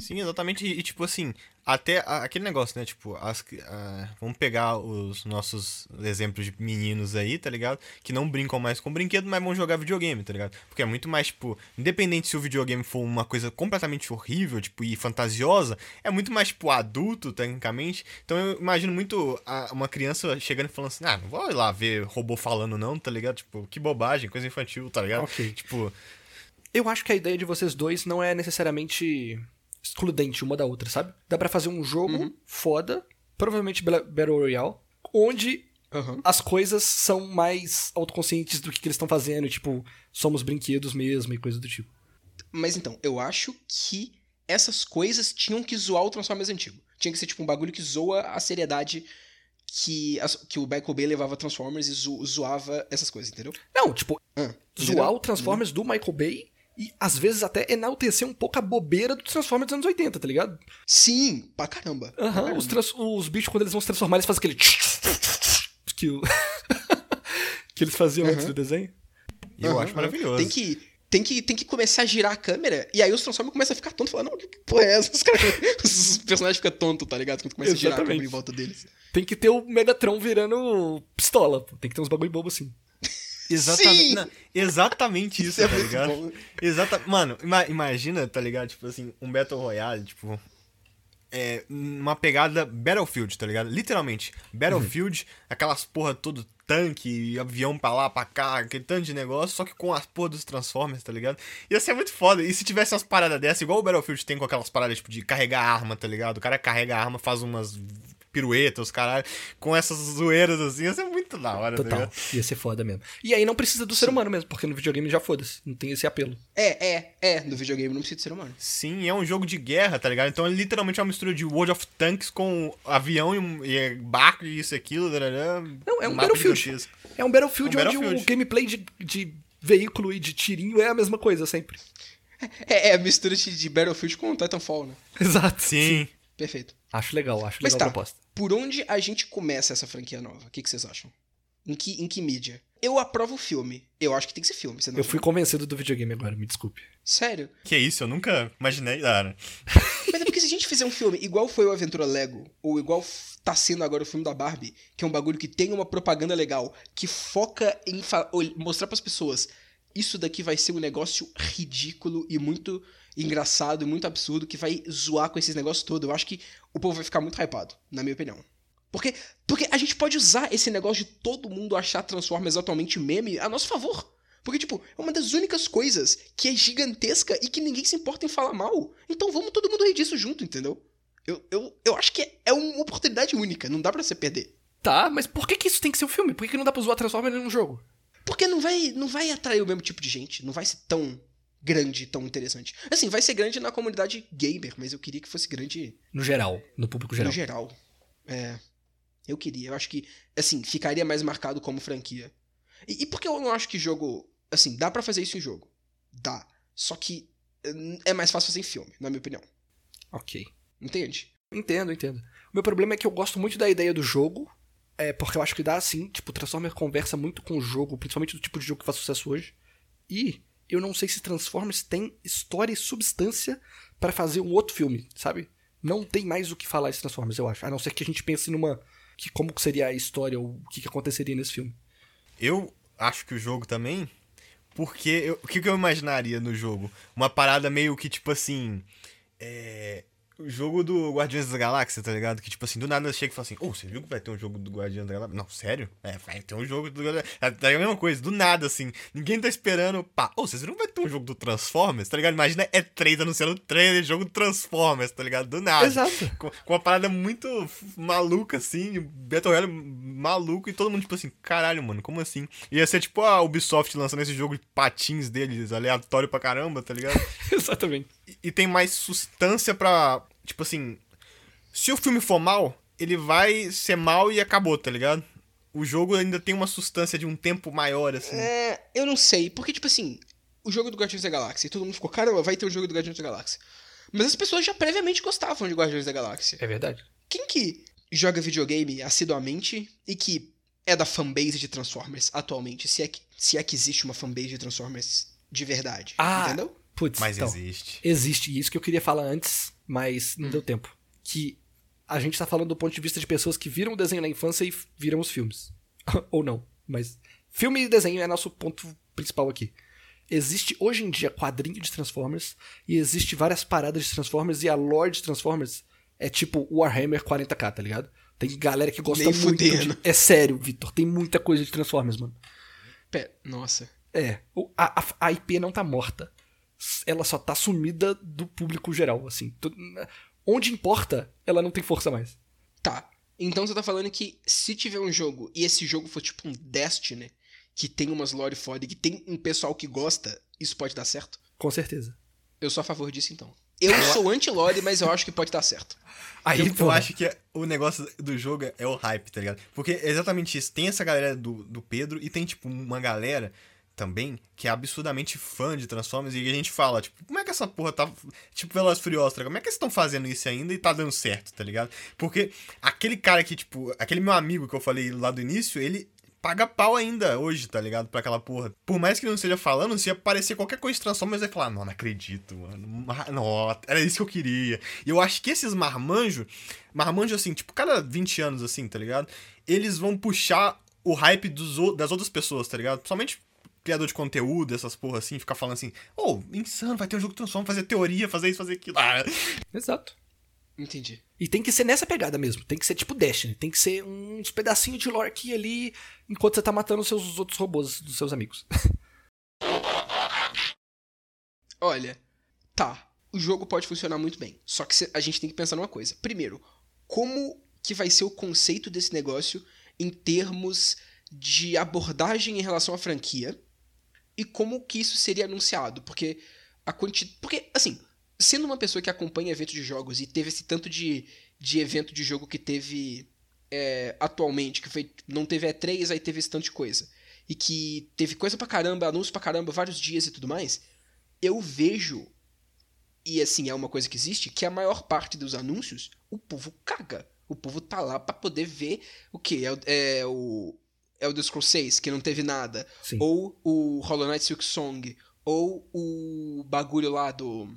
Sim, exatamente. E, tipo assim, até aquele negócio, né? Tipo, as, uh, vamos pegar os nossos exemplos de meninos aí, tá ligado? Que não brincam mais com brinquedo, mas vão jogar videogame, tá ligado? Porque é muito mais, tipo, independente se o videogame for uma coisa completamente horrível, tipo, e fantasiosa, é muito mais, tipo, adulto, tecnicamente. Então eu imagino muito a, uma criança chegando e falando assim, ah, não vou lá ver robô falando, não, tá ligado? Tipo, que bobagem, coisa infantil, tá ligado? Ok. Tipo. Eu acho que a ideia de vocês dois não é necessariamente excludente uma da outra, sabe? Dá pra fazer um jogo foda, provavelmente Battle Royale, onde Aham. as coisas são mais autoconscientes do que, que eles estão fazendo, tipo, somos brinquedos mesmo e coisa do tipo. Mas então, eu acho que essas coisas tinham que zoar o Transformers antigo. Tinha que ser tipo um bagulho que zoa a seriedade que, as- que o Michael Bay levava Transformers e zo- zoava essas coisas, entendeu? Não, tipo, Ah, zoar entendeu? o Transformers do Michael Bay e às vezes até enaltecer um pouco a bobeira do Transformers dos anos 80, tá ligado? Sim, pra caramba. Pra caramba. os, trans- os bichos, quando eles vão se transformar, eles fazem aquele. que, o- que eles faziam antes do desenho. E eu acho maravilhoso. Tem que, tem, que, tem que começar a girar a câmera e aí os Transformers começam a ficar tontos, falando, não, que porra é essa? Os, caras, os personagens ficam tontos, tá ligado? Quando começa a girar a câmera em volta deles. Tem que ter o Megatron virando pistola. pô. Tem que ter uns bagulho bobo assim. Exatamente, não, exatamente isso, Isso é tá muito ligado? bom. Exata, mano, ima- imagina, tá ligado? Tipo assim, um Battle Royale, tipo. É, uma pegada Battlefield, tá ligado? Literalmente, Battlefield, aquelas porra todo tanque, avião pra lá, pra cá, aquele tanto de negócio, só que com as porra dos Transformers, tá ligado? Ia ser muito foda. E se tivesse umas paradas dessas, igual o Battlefield tem com aquelas paradas, tipo, de carregar arma, tá ligado? O cara carrega a arma, faz umas piruetas, caralho, com essas zoeiras assim, ia ser muito da hora, tá Total. Ia ser foda mesmo. E aí não precisa do ser humano mesmo, porque no videogame já foda-se. Não tem esse apelo. É, é, é. No videogame não precisa de ser humano. Sim, é um jogo de guerra, tá ligado? Então é literalmente uma mistura de World of Tanks com avião e, um- e barco e isso e aquilo. tarará, Não, é um mapa Battlefield. É um Battlefield É um onde o Battlefield. gameplay de, de veículo e de tirinho é a mesma coisa sempre. É, é a mistura de, de Battlefield com Titanfall, né? Exato. Sim. Perfeito. Acho legal, acho Mas legal tá, a proposta. por onde a gente começa essa franquia nova? O que, que vocês acham? Em que, em que mídia? Eu aprovo o filme. Eu acho que tem que ser filme. Você não Eu acha? fui convencido do videogame agora, me desculpe. Sério? Que isso, eu nunca imaginei, cara. Mas é porque se a gente fizer um filme igual foi o Aventura Lego, ou igual tá sendo agora o filme da Barbie, que é um bagulho que tem uma propaganda legal, que foca em mostrar pras pessoas, isso daqui vai ser um negócio ridículo e muito engraçado e muito absurdo, que vai zoar com esses negócios todos. Eu acho que o povo vai ficar muito hypado, na minha opinião. Porque, porque a gente pode usar esse negócio de todo mundo achar Transformers atualmente meme a nosso favor. Porque, tipo, é uma das únicas coisas que é gigantesca e que ninguém se importa em falar mal. Então vamos todo mundo rir disso junto, entendeu? Eu, eu, eu acho que é- é uma oportunidade única, não dá pra você perder. Tá, mas por que, que isso tem que ser um filme? Por que, que não dá pra zoar Transformers num jogo? Porque não vai, não vai atrair o mesmo tipo de gente, não vai ser tão grande, tão interessante. Assim, vai ser grande na comunidade gamer, mas eu queria que fosse grande No geral, no público geral. no geral. É. Eu queria, eu acho que, assim, ficaria mais marcado como franquia. E, e por que eu não acho que jogo. Assim, dá pra fazer isso em jogo? Dá. Só que hum, é mais fácil fazer em filme, na minha opinião. Ok. Entende? Entendo, entendo. O meu problema é que eu gosto muito da ideia do jogo, é porque eu acho que dá assim, tipo, Transformers conversa muito com o jogo, principalmente do tipo de jogo que faz sucesso hoje. E eu não sei se Transformers tem história e substância pra fazer um outro filme, sabe? Não tem mais o que falar de Transformers, eu acho. A não ser que a gente pense numa. que como seria a história ou o que, que aconteceria nesse filme. Eu acho que o jogo também. Porque eu- o que, que eu imaginaria no jogo? Uma parada meio que, tipo assim. É. O jogo do Guardiões da Galáxia, tá ligado? Que, tipo assim, do nada chega e fala assim: Ô, você viu que vai ter um jogo do Guardiões da Galáxia? Não, sério? É, vai ter um jogo do Guardiões. É a mesma coisa, do nada, assim. Ninguém tá esperando. Pá, ô, vocês viram que vai ter um jogo do Transformers, tá ligado? Imagina é 3 anunciando trailer de jogo do Transformers, tá ligado? Do nada. Exato. Com, com uma parada muito maluca, assim, Battle Royale maluco, e todo mundo, tipo assim, caralho, mano, como assim? Ia ser tipo a Ubisoft lançando esse jogo de patins deles, aleatório pra caramba, tá ligado? Exatamente. E, tem mais substância pra, tipo assim, se o filme for mal, ele vai ser mal e acabou, tá ligado? O jogo ainda tem uma substância de um tempo maior, assim. É, eu não sei, porque, tipo assim, o jogo do Guardiões da Galáxia, e todo mundo ficou, caramba, vai ter o jogo do Guardiões da Galáxia. Mas as pessoas já previamente gostavam de Guardiões da Galáxia. É verdade. Quem que joga videogame assiduamente e que é da fanbase de Transformers atualmente? Se é que, se é que existe uma fanbase de Transformers de verdade. Ah, Entendeu? Putz, Mas então, existe. Existe, e isso que eu queria falar antes, mas não deu tempo. Que a gente tá falando do ponto de vista de pessoas que viram o desenho na infância e viram os filmes. Ou não, mas filme e desenho é nosso ponto principal aqui. Existe hoje em dia quadrinho de Transformers e existe várias paradas de Transformers e a lore de Transformers é tipo Warhammer 40k, tá ligado? Tem galera que gosta Nem muito de... fudendo. É sério, Vitor, tem muita coisa de Transformers, mano. Pé, nossa. É, o- a, a- a IP não tá morta. Ela só tá sumida do público geral, assim. Tu- Onde importa, ela não tem força mais. Tá. Então você tá falando que se tiver um jogo e esse jogo for tipo um Destiny, que tem umas lore foda e que tem um pessoal que gosta, isso pode dar certo? Com certeza. Eu sou a favor disso então. Eu sou anti-lore, mas eu acho que pode dar certo. Aí, Eu, eu acho que é- o negócio do jogo é o hype, tá ligado? Porque é exatamente isso. Tem essa galera do, do Pedro e tem, tipo, uma galera também que é absurdamente fã de Transformers e a gente fala, tipo, como é que essa porra tá. Tipo, Velozes e Furiosos, tá? Como é que eles estão fazendo isso ainda e tá dando certo, tá ligado? Porque aquele cara que, tipo, aquele meu amigo que eu falei lá do início, ele paga pau ainda hoje, tá ligado? Pra aquela porra. Por mais que não esteja falando, se aparecer qualquer coisa de Transformers, vai falar, não, não acredito, mano. Não, era isso que eu queria. E eu acho que esses marmanjos, marmanjos assim, tipo, cada 20 anos assim, tá ligado? Eles vão puxar o hype dos, das outras pessoas, tá ligado? Principalmente criador de conteúdo, essas porra assim, ficar falando assim, ô, insano, vai ter um jogo de Transformers, fazer teoria, fazer isso, fazer aquilo. Ah, Exato. Entendi. E tem que ser nessa pegada mesmo. Tem que ser tipo Destiny. Tem que ser uns pedacinhos de lore aqui e ali, enquanto você tá matando os seus os outros robôs dos seus amigos. Olha, tá. O jogo pode funcionar muito bem. Só que a gente tem que pensar numa coisa. Primeiro, como que vai ser o conceito desse negócio em termos de abordagem em relação à franquia e como que isso seria anunciado? Porque a quantidade. Porque, assim, sendo uma pessoa que acompanha eventos de jogos e teve esse tanto de, de evento de jogo que teve é, atualmente, que foi. Não teve E3, aí teve esse tanto de coisa. E que teve coisa pra caramba, anúncio pra caramba, vários dias e tudo mais eu vejo, e assim, é uma coisa que existe, que a maior parte dos anúncios, o povo caga. O povo tá lá pra poder ver o que? É, é o Elder Scrolls 6, que não teve nada. Sim. Ou o Hollow Knight Silk Song. Ou o bagulho lá do.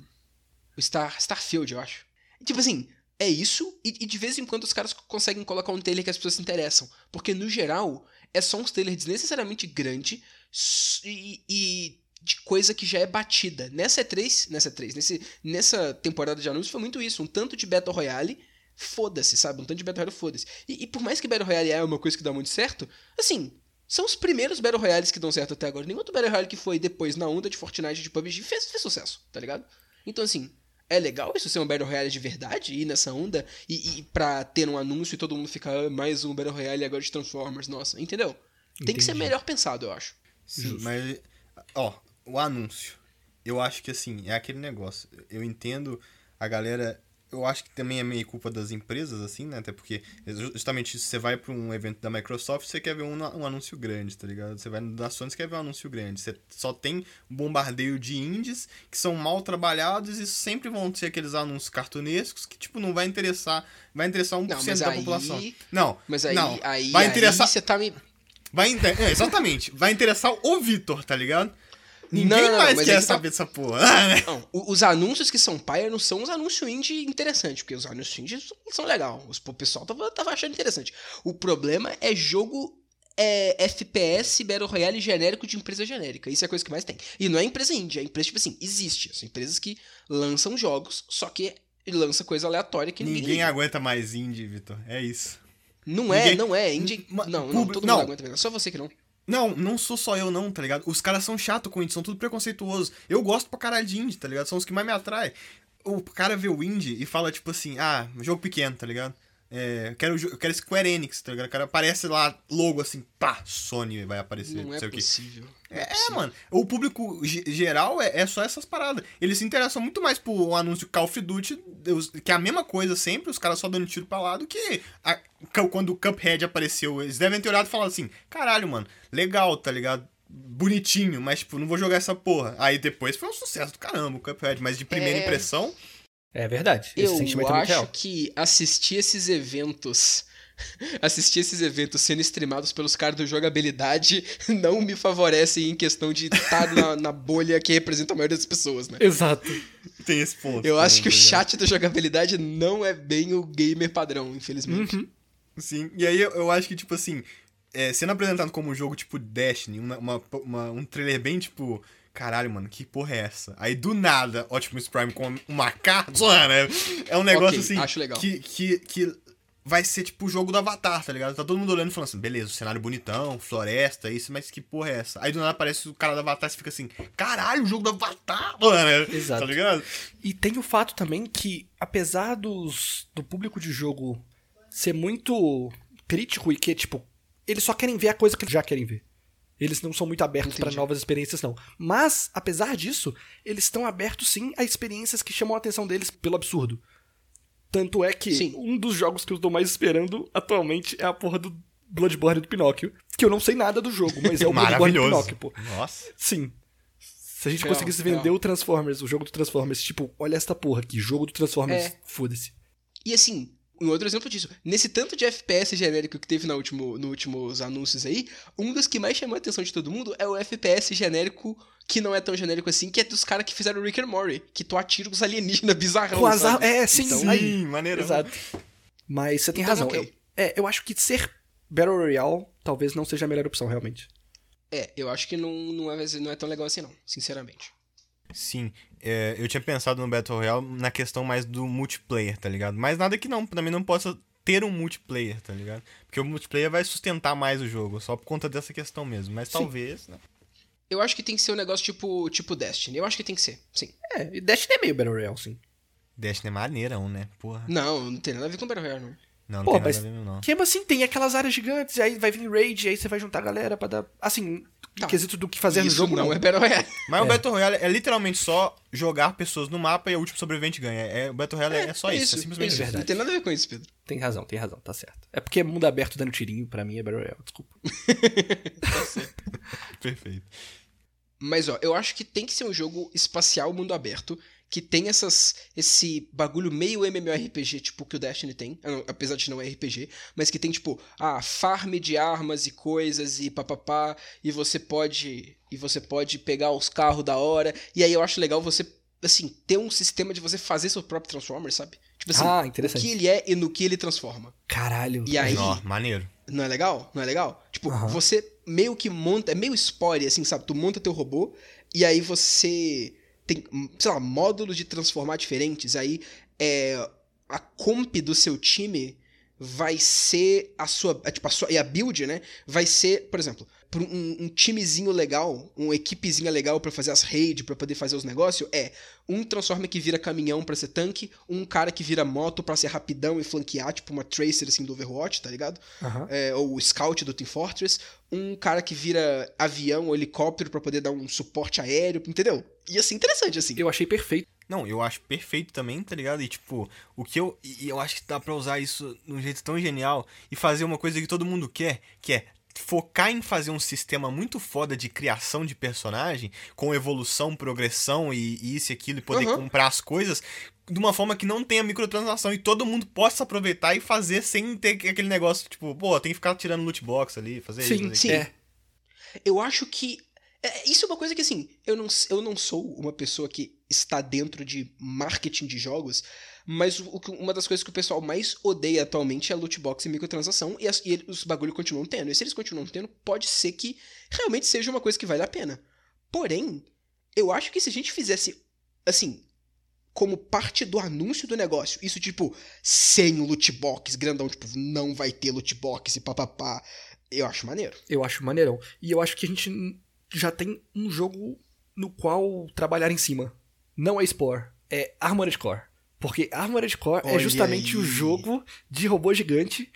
O Star, Starfield, eu acho. Tipo assim, é isso, e, e de vez em quando os caras conseguem colocar um trailer que as pessoas se interessam. Porque no geral, é só uns trailers desnecessariamente grande e, e de coisa que já é batida. Nessa E3, nessa E3, nesse, nessa temporada de anúncios foi muito isso. Um tanto de Battle Royale, foda-se, sabe? Um tanto de Battle Royale, foda-se. E, e por mais que Battle Royale é uma coisa que dá muito certo, assim, são os primeiros Battle Royales que dão certo até agora. Nenhum outro Battle Royale que foi depois na onda de Fortnite de PUBG fez, fez sucesso, tá ligado? Então, assim, é legal isso ser um Battle Royale de verdade, ir nessa onda, e, e pra ter um anúncio e todo mundo ficar "Ah, mais um Battle Royale agora de Transformers, nossa, entendeu? Tem que ser Entendi. melhor pensado, eu acho. Sim, Justo. mas, ó, o anúncio. Eu acho que assim, é aquele negócio. Eu entendo a galera. Eu acho que também é meio culpa das empresas, assim, né? Até porque, justamente, se você vai pra um evento da Microsoft, você quer ver um, um anúncio grande, tá ligado? Você vai no da Sony, você quer ver um anúncio grande. Você só tem bombardeio de indies que são mal trabalhados e sempre vão ser aqueles anúncios cartunescos que, tipo, não vai interessar. Vai interessar 1% Não, da aí- população. Não, Mas aí, não. aí, vai aí interessar. você tá me. Vai inter... é, exatamente. Vai interessar o Vitor, tá ligado? Ninguém Não, não, mais mas quer tá- saber dessa porra. Ah, né? Não, os anúncios que são paia não são os anúncios indie interessantes, porque os anúncios indie são, legal. Os- O pessoal tava, tava achando interessante. O problema é jogo é, FPS Battle Royale genérico de empresa genérica. Isso é a coisa que mais tem. E não é empresa indie, é empresa, tipo assim, existe. São empresas que lançam jogos, só que lança coisa aleatória que ninguém. Ninguém aguenta mais indie, Vitor. É isso. Não é, ninguém- não é. Indie. Ma- Não, não, todo não. mundo aguenta. mesmo. Só você que não. Não, não sou só eu não, tá ligado? Os caras são chato com indie, são tudo preconceituosos. Eu gosto pra caralho de indie, tá ligado? São os que mais me atraem. O cara vê o indie e fala, tipo assim, ah, jogo pequeno, tá ligado? É, eu quero, eu quero Square Enix, tá ligado? O cara aparece lá, logo assim, pá, Sony vai aparecer, não, é sei o quê. possível. Não É, possível. mano. O público ge- geral é, é só essas paradas. Eles se interessam muito mais por um anúncio Call of Duty, que é a mesma coisa sempre, os caras só dando tiro pra lá, do que a- ca- quando o Cuphead apareceu. Eles devem ter olhado e falado assim: caralho, mano, legal, tá ligado? Bonitinho, mas, tipo, não vou jogar essa porra. Aí depois foi um sucesso do caramba o Cuphead, mas de primeira É. impressão. É verdade. Esse Eu sentimento é muito acho real. que assistir esses eventos. Assistir esses eventos sendo streamados pelos caras do jogabilidade não me favorece em questão de estar na, na bolha que representa a maioria das pessoas, né? Exato. Tem esse ponto. Eu acho que o tá ligado? chat da jogabilidade não é bem o gamer padrão, infelizmente. Uhum. Sim, e aí eu, eu acho que, tipo assim, é, sendo apresentado como um jogo tipo Destiny, uma, uma- uma- um trailer bem tipo. Caralho, mano, que porra é essa? Aí do nada, Optimus Prime com uma carta. né? É um negócio Ok, assim. acho legal. Que, que, que vai ser tipo o jogo do Avatar, tá ligado? Tá todo mundo olhando e falando assim, beleza, o cenário bonitão, floresta, isso, mas que porra é essa? Aí do nada aparece o cara do Avatar e fica assim, caralho, o jogo do Avatar, mano. Exato. Tá ligado? E tem o fato também que, apesar dos, do público de jogo ser muito crítico e que, tipo, eles só querem ver a coisa que eles já querem ver. Eles não são muito abertos para novas experiências, não. Mas, apesar disso, eles estão abertos sim a experiências que chamam a atenção deles pelo absurdo. Tanto é que Sim. um dos jogos que eu estou mais esperando atualmente é a porra do Bloodborne do Pinóquio. Que eu não sei nada do jogo, mas é o Bloodborne do. Pinóquio, pô. Nossa. Sim. Se a gente Real, conseguisse vender real. o Transformers, o jogo do Transformers, tipo, olha esta porra aqui, jogo do Transformers, É. foda-se. E assim, um outro exemplo disso, nesse tanto de FPS genérico que teve no último, no últimos anúncios aí, um dos que mais chamou a atenção de todo mundo é o FPS genérico que não é tão genérico assim, que é dos caras que fizeram Rick and Morty, que tu atira os alienígenas bizarrão, Com azar, sabe? é, sim, Então, aí. Sim, maneiro. Exato. Mas você tem Então, razão. ok. Eu, é, eu acho que ser Battle Royale talvez não seja a melhor opção, realmente. É, eu acho que não, não, é, não é tão legal assim não, sinceramente. Sim, é, eu tinha pensado no Battle Royale na questão mais do multiplayer, tá ligado? Mas nada que não, também não possa ter um multiplayer, tá ligado? Porque o multiplayer vai sustentar mais o jogo, só por conta dessa questão mesmo. Mas talvez, né? Eu acho que tem que ser um negócio tipo, tipo Destiny, eu acho que tem que ser, sim. É, e Destiny é meio Battle Royale, sim. Destiny é maneirão, né? Porra. Não, não tem nada a ver com Battle Royale, não. Não, não Pô, tem nada mas- a ver mesmo, não. Que assim, tem aquelas áreas gigantes, e aí vai vir raid, e aí você vai juntar a galera pra dar. Assim, Tá. em quesito do que fazer no Isso jogo, não, não. é Battle Royale. Mas o Battle Royale é literalmente só jogar pessoas no mapa e o último sobrevivente ganha. É, o Battle Royale é, é só isso, é simplesmente isso. isso. Não tem nada a ver com isso, Pedro. Tem razão, tem razão, tá certo. É porque mundo aberto dando tirinho, pra mim é Battle Royale, desculpa. Perfeito. Mas ó, eu acho que tem que ser um jogo espacial mundo aberto, que tem essas esse bagulho meio MMORPG, tipo que o Destiny tem, apesar de não é RPG, mas que tem tipo, ah, farm de armas e coisas e papapá, e você pode e você pode pegar os carros da hora, e aí eu acho legal você assim, ter um sistema de você fazer seu próprio Transformer, sabe? Tipo assim, Ah, o interessante. que ele é e no que ele transforma. Caralho. E aí, Ó, maneiro. não é legal? Não é legal? Tipo, Aham. você meio que monta, é meio spoiler, assim, sabe? Tu monta teu robô e aí você tem, sei lá, módulos de transformar diferentes. Aí é, a comp do seu time vai ser a sua, é, tipo, a sua, e a build, né? Vai ser, por exemplo, um, um timezinho legal, uma equipezinha legal pra fazer as raids, pra poder fazer os negócios, é um Transformer que vira caminhão pra ser tanque, um cara que vira moto pra ser rapidão e flanquear, tipo uma Tracer, assim, do Overwatch, tá ligado? Aham. é, ou o Scout do Team Fortress, um cara que vira avião ou helicóptero pra poder dar um suporte aéreo, entendeu? E assim, interessante, assim. Eu achei perfeito. Não, eu acho perfeito também, tá ligado? E tipo, o que eu. E eu acho que dá pra usar isso de um jeito tão genial e fazer uma coisa que todo mundo quer, que é focar em fazer um sistema muito foda de criação de personagem, com evolução, progressão e, e isso e aquilo, e poder Uhum. comprar as coisas de uma forma que não tenha microtransação e todo mundo possa aproveitar e fazer sem ter aquele negócio, tipo, pô, tem que ficar tirando loot box ali, fazer isso. Sim, fazer sim. aquilo. É. Eu acho que. é, isso é uma coisa que, assim, eu não, eu não sou uma pessoa que está dentro de marketing de jogos, mas o, uma das coisas que o pessoal mais odeia atualmente é loot box e microtransação, e, as, e os bagulho continuam tendo. E se eles continuam tendo, pode ser que realmente seja uma coisa que vale a pena. Porém, eu acho que se a gente fizesse, assim, como parte do anúncio do negócio, isso tipo, sem loot box grandão, tipo, não vai ter loot box e papapá, eu acho maneiro. Eu acho maneirão. E eu acho que a gente já tem um jogo no qual trabalhar em cima. Não é Spore, é Armored Core. Porque Armored Core é Olha justamente aí. o jogo de robô gigante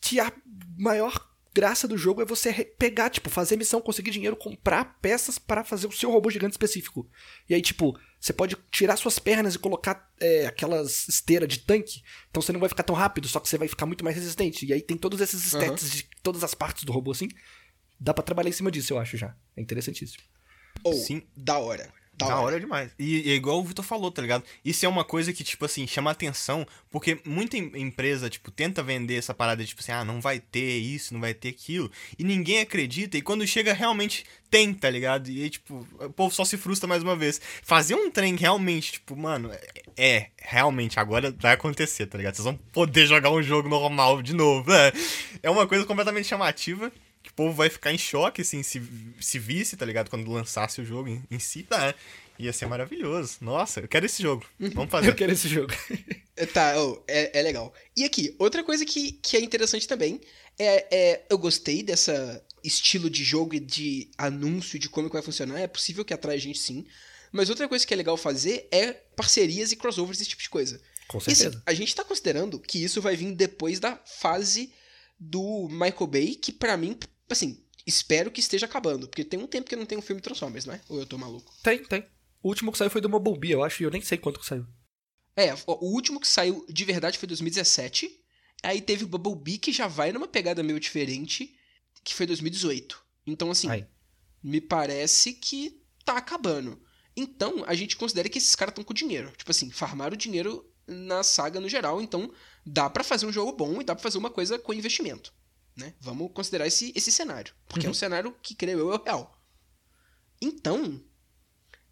que a maior graça do jogo é você pegar, tipo, fazer missão, conseguir dinheiro, comprar peças para fazer o seu robô gigante específico. E aí, tipo, você pode tirar suas pernas e colocar é, aquelas esteiras de tanque, então você não vai ficar tão rápido, só que você vai ficar muito mais resistente. E aí tem todos esses stats de todas as partes do robô, assim. Dá pra trabalhar em cima disso, eu acho já. É interessantíssimo. Ou, Sim. da hora. Da, Da hora. hora demais. E, e é igual o Vitor falou, tá ligado? Isso é uma coisa que, tipo assim, chama atenção, porque muita em- empresa, tipo, tenta vender essa parada, tipo assim, ah, não vai ter isso, não vai ter aquilo, e ninguém acredita, e quando chega, realmente tem, tá ligado? E aí, tipo, o povo só se frustra mais uma vez. Fazer um trem realmente, tipo, mano, é, é, realmente, agora vai acontecer, tá ligado? Vocês vão poder jogar um jogo normal de novo. É, é uma coisa completamente chamativa. Povo vai ficar em choque, assim, se, se visse, tá ligado? Quando lançasse o jogo em, em si, tá? Ia ser maravilhoso. Nossa, eu quero esse jogo. Vamos fazer. Eu quero esse jogo. Tá, oh, é, é legal. E aqui, outra coisa que, que é interessante também é, é. Eu gostei dessa estilo de jogo e de anúncio de como que vai funcionar. É possível que atrai gente sim. Mas outra coisa que é legal fazer é parcerias e crossovers, esse tipo de coisa. Com certeza. a gente tá considerando que isso vai vir depois da fase do Michael Bay, que pra mim, assim, espero que esteja acabando. Porque tem um tempo que não tem um filme Transformers, né? Ou eu tô maluco? Tem, tem. O último que saiu foi do Bumblebee, eu acho, e eu nem sei quanto que saiu. É, o último que saiu de verdade foi 2017. Aí teve o Bumblebee, que já vai numa pegada meio diferente, que foi 2018. Então, assim, Aí. me parece que tá acabando. Então, a gente considera que esses caras estão com dinheiro. Tipo assim, farmaram dinheiro na saga no geral. Então, dá pra fazer um jogo bom e dá pra fazer uma coisa com investimento. Né? Vamos considerar esse, esse cenário. Porque é um cenário que, creio eu, é o real. Então,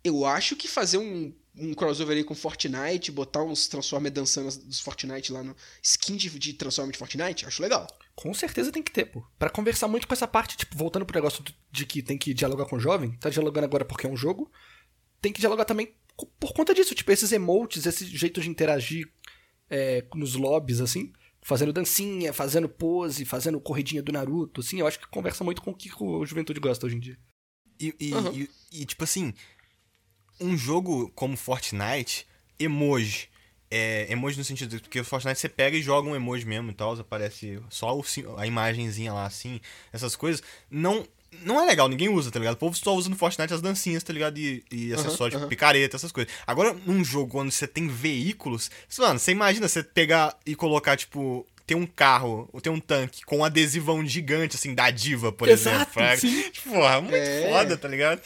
eu acho que fazer um, um crossover aí com Fortnite, botar uns Transformers dançando dos Fortnite lá no skin de, de Transformers de Fortnite, acho legal. Com certeza tem que ter, pô. Pra conversar muito com essa parte, tipo, voltando pro negócio de que tem que dialogar com o jovem, tá dialogando agora porque é um jogo, tem que dialogar também por conta disso, tipo, esses emotes, esse jeito de interagir é, nos lobbies, assim, fazendo dancinha, fazendo pose, fazendo corridinha do Naruto, assim, eu acho que conversa muito com o que o juventude gosta hoje em dia. E, e, Aham. e- e, tipo assim, um jogo como Fortnite, emoji. É, emoji no sentido, porque o Fortnite você pega e joga um emoji mesmo e tal, aparece só o a imagenzinha lá assim, essas coisas. Não não é legal, ninguém usa, tá ligado? O povo só usa no Fortnite as dancinhas, tá ligado? E, e acessórios, tipo, aham. picareta, essas coisas. Agora, num jogo onde você tem veículos, mano, você imagina você pegar e colocar, tipo, ter um carro, ou ter um tanque com um adesivão gigante, assim, da diva, por Exato, exemplo. sim. Porra, muito É. foda, tá ligado?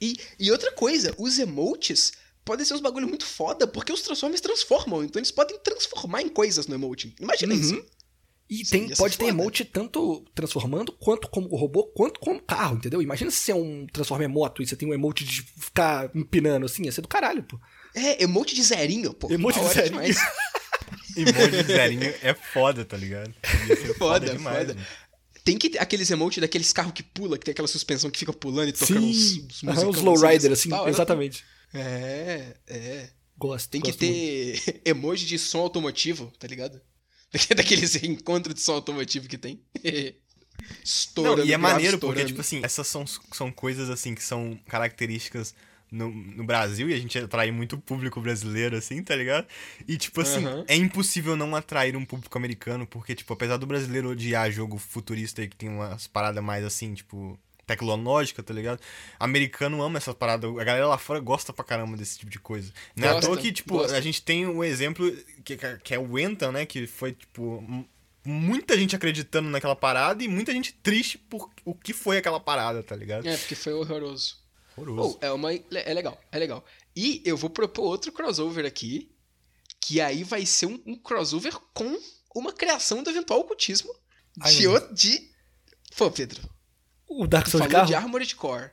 E, e outra coisa, os emotes podem ser uns bagulho muito foda, porque os Transformers transformam, então eles podem transformar em coisas no emote. Imagina Uhum. isso. E Sim, tem, pode ter foda. emote tanto transformando, quanto como robô, quanto como carro, entendeu? Imagina se você é um Transformer moto e você tem um emote de ficar empinando assim, ia ser do caralho, pô. É, emote de zerinho, pô. Emote de hora zerinho. demais. Emoji zerinho é foda, tá ligado? Ia ser Foda, demais, foda. mano. Tem que ter aqueles emotes daqueles carros que pula, que tem aquela suspensão que fica pulando e tocando uns, uns musicão os lowrider, assim, tal, né? exatamente. É, é. Gosto. Tem que gosto muito. ter emoji de som automotivo, tá ligado? Daqueles encontros de som automotivo que tem. Estourando, Não, e é maneiro porque, tipo assim, essas são, são coisas, assim, que são características no, no Brasil e a gente atrai muito público brasileiro, assim, tá ligado? E, tipo assim, Aham. é impossível não atrair um público americano porque, tipo, apesar do brasileiro odiar jogo futurista e que tem umas paradas mais, assim, tipo, tecnológica, tá ligado? Americano ama essas paradas. A galera lá fora gosta pra caramba desse tipo de coisa. Não é à toa que, tipo, gosta. a gente tem um exemplo que, que é o Enta, né? Que foi, tipo, muita gente acreditando naquela parada e muita gente triste por o que foi aquela parada, tá ligado? É, porque foi horroroso. Horroroso. Oh, é, uma, é legal, é legal. E eu vou propor outro crossover aqui, que aí vai ser um, um crossover com uma criação do eventual ocultismo de, de... Pô, Pedro, O Dark Souls de carro? de Armored Core.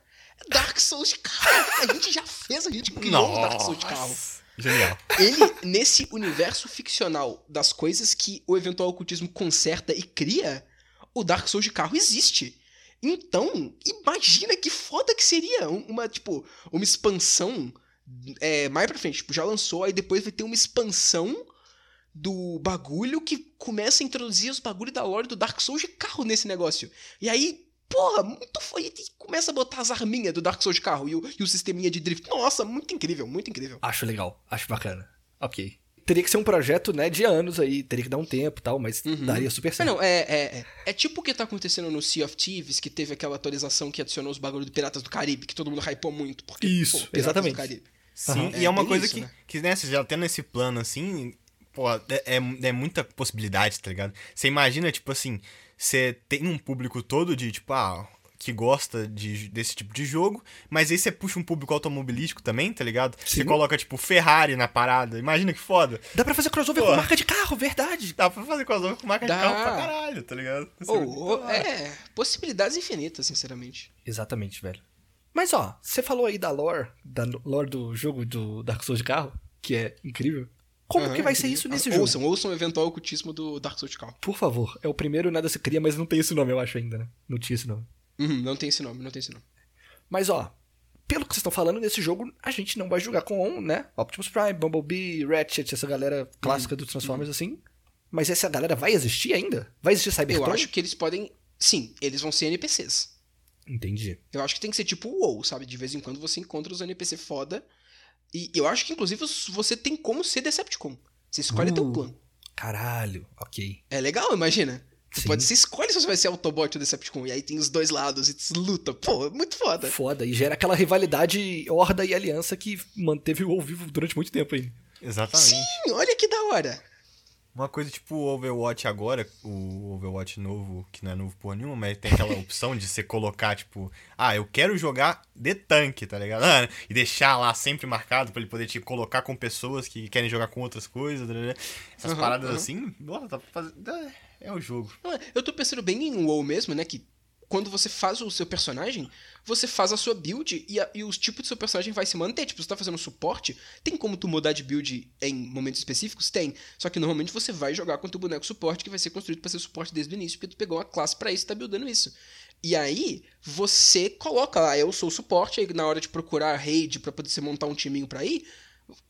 Dark Souls de carro. A gente já fez, a gente criou o Dark Souls de carro. Genial. Ele, nesse universo ficcional das coisas que o eventual ocultismo conserta e cria, o Dark Souls de carro existe. Então, imagina que foda que seria um- uma, tipo, uma expansão é, mais pra frente. Tipo, já lançou, aí depois vai ter uma expansão do bagulho que começa a introduzir os bagulhos da lore do Dark Souls de carro nesse negócio. E aí, porra, muito foi. E começa a botar as arminhas do Dark Souls de carro e o, e o sisteminha de drift. Nossa, muito incrível, muito incrível. Acho legal, acho bacana. Ok. Teria que ser um projeto, né, de anos aí, teria que dar um tempo e tal, mas Uhum. daria super Não, certo. não, é, é, é. É tipo o que tá acontecendo no Sea of Thieves, que teve aquela atualização que adicionou os bagulhos do Piratas do Caribe, que todo mundo hypou muito. Porque, Isso, Piratas exatamente. Do Caribe. Sim, e é, É uma coisa isso, que, né? que, né, você já tendo esse plano assim, pô, é, é, é muita possibilidade, tá ligado? Você imagina, tipo assim, você tem um público todo de, tipo, ah, que gosta de, desse tipo de jogo, mas aí você puxa um público automobilístico também, tá ligado? Você Sim. coloca, tipo, Ferrari na parada, imagina que foda. Dá pra fazer crossover Pô. com marca de carro, verdade. Dá pra fazer crossover com marca Dá. de carro pra caralho, tá ligado? Da hora. é, possibilidades infinitas, sinceramente. Exatamente, velho. Mas ó, você falou aí da lore, da lore do jogo do Dark Souls de carro, que é incrível. Como Aham, que vai ser isso nesse Ah, jogo? Ouçam, ouçam o eventual ocultismo do Dark Souls carro. Por favor, é o primeiro Nada Se Cria, mas não tem esse nome, eu acho ainda, né? Não tinha esse nome. Uhum, não tem esse nome, não tem esse nome. Mas ó, pelo que vocês estão falando, nesse jogo a gente não vai jogar com, né? Optimus Prime, Bumblebee, Ratchet, essa galera clássica dos Transformers assim. Mas essa galera vai existir ainda? Vai existir Cybertron? Eu acho que eles podem. Sim, eles vão ser NPCs. Entendi. Eu acho que tem que ser tipo o WoW, sabe? De vez em quando você encontra os NPC foda. E eu acho que, inclusive, você tem como ser Decepticon. Você escolhe Uh. teu clã. Caralho, ok. É legal, imagina. Você Sim. pode, você escolhe se você vai ser Autobot ou Decepticon. E aí tem os dois lados e tu luta. Pô, é muito foda. Foda. E gera aquela rivalidade Horda e Aliança que manteve o WoW vivo durante muito tempo aí. Exatamente. Sim, olha que da hora. Uma coisa tipo o Overwatch agora, o Overwatch novo, que não é novo porra nenhuma, mas tem aquela opção de você colocar, tipo, ah, eu quero jogar de tanque, tá ligado? Ah, e deixar lá sempre marcado pra ele poder te colocar com pessoas que querem jogar com outras coisas, ligado? Essas Aham, paradas aham. assim, bora, tá fazendo. É, é o jogo. É, Eu tô pensando bem em WoW mesmo, né? Que quando você faz o seu personagem, você faz a sua build e, a- e os tipos do seu personagem vai se manter. Tipo, você tá fazendo suporte, tem como tu mudar de build em momentos específicos? Tem. Só que normalmente você vai jogar com teu boneco suporte que vai ser construído pra ser suporte desde o início, porque tu pegou uma classe pra isso e tá buildando isso. E aí, você coloca lá, eu sou o suporte, aí na hora de procurar raid pra poder você montar um timinho pra ir,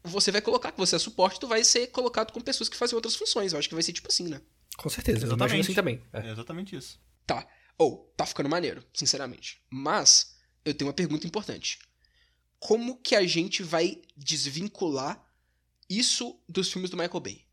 você vai colocar que você é suporte, tu vai ser colocado com pessoas que fazem outras funções. Eu acho que vai ser tipo assim, né? Com certeza. Imagino assim também. É. É exatamente isso. Tá. Ou, tá ficando maneiro, sinceramente. Mas, eu tenho uma pergunta importante. Como que a gente vai desvincular isso dos filmes do Michael Bay?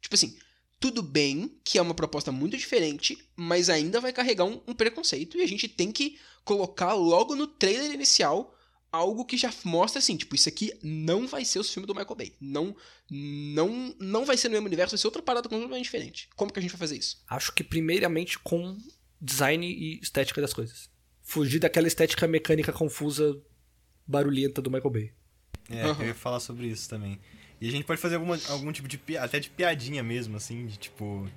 Tipo assim, tudo bem que é uma proposta muito diferente, mas ainda vai carregar um, um preconceito e a gente tem que colocar logo no trailer inicial algo que já mostra assim, tipo, isso aqui não vai ser os filmes do Michael Bay. Não, não, não vai ser no mesmo universo, vai ser outra parada completamente diferente. Como que a gente vai fazer isso? Acho que primeiramente com design e estética das coisas. Fugir daquela estética mecânica confusa, barulhenta do Michael Bay. É, Aham. eu ia falar sobre isso também. E a gente pode fazer alguma, algum tipo de até de piadinha mesmo, assim, de tipo.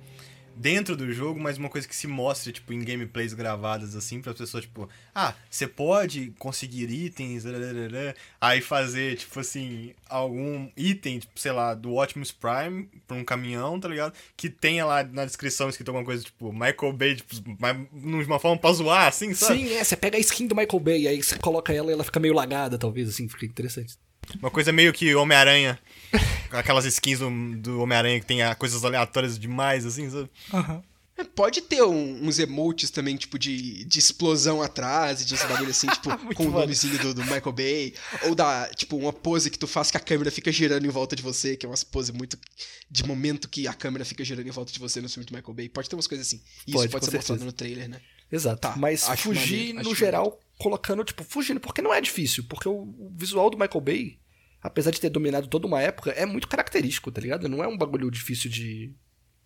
Dentro do jogo, mas uma coisa que se mostre, tipo, em gameplays gravadas, assim, para as pessoas, tipo, ah, você pode conseguir itens, rararara, aí fazer, tipo assim, algum item, tipo, sei lá, do Optimus Prime pra um caminhão, tá ligado? Que tenha lá na descrição escrito alguma coisa, tipo, Michael Bay, tipo, de uma forma pra zoar, assim, sabe? Sim, é. Você pega a skin do Michael Bay, aí você coloca ela e ela fica meio lagada, talvez, assim, fica interessante. Uma coisa meio que Homem-Aranha. Aquelas skins do, do Homem-Aranha que tem coisas aleatórias demais, assim, sabe? É, Pode ter um- uns emotes também, tipo, de, de explosão atrás, e de esse bagulho assim, tipo, com o nomezinho do, do Michael Bay. Ou da, tipo, uma pose que tu faz que a câmera fica girando em volta de você, que é uma pose muito de momento que a câmera fica girando em volta de você no filme do Michael Bay. Pode ter umas coisas assim. Isso Pode, pode, ser mostrado certeza. no trailer, né? Exato. Tá, Mas fugir, maneiro, no geral, colocando, tipo, fugindo, porque não é difícil. Porque o, o visual do Michael Bay, apesar de ter dominado toda uma época, é muito característico, tá ligado? Não é um bagulho difícil de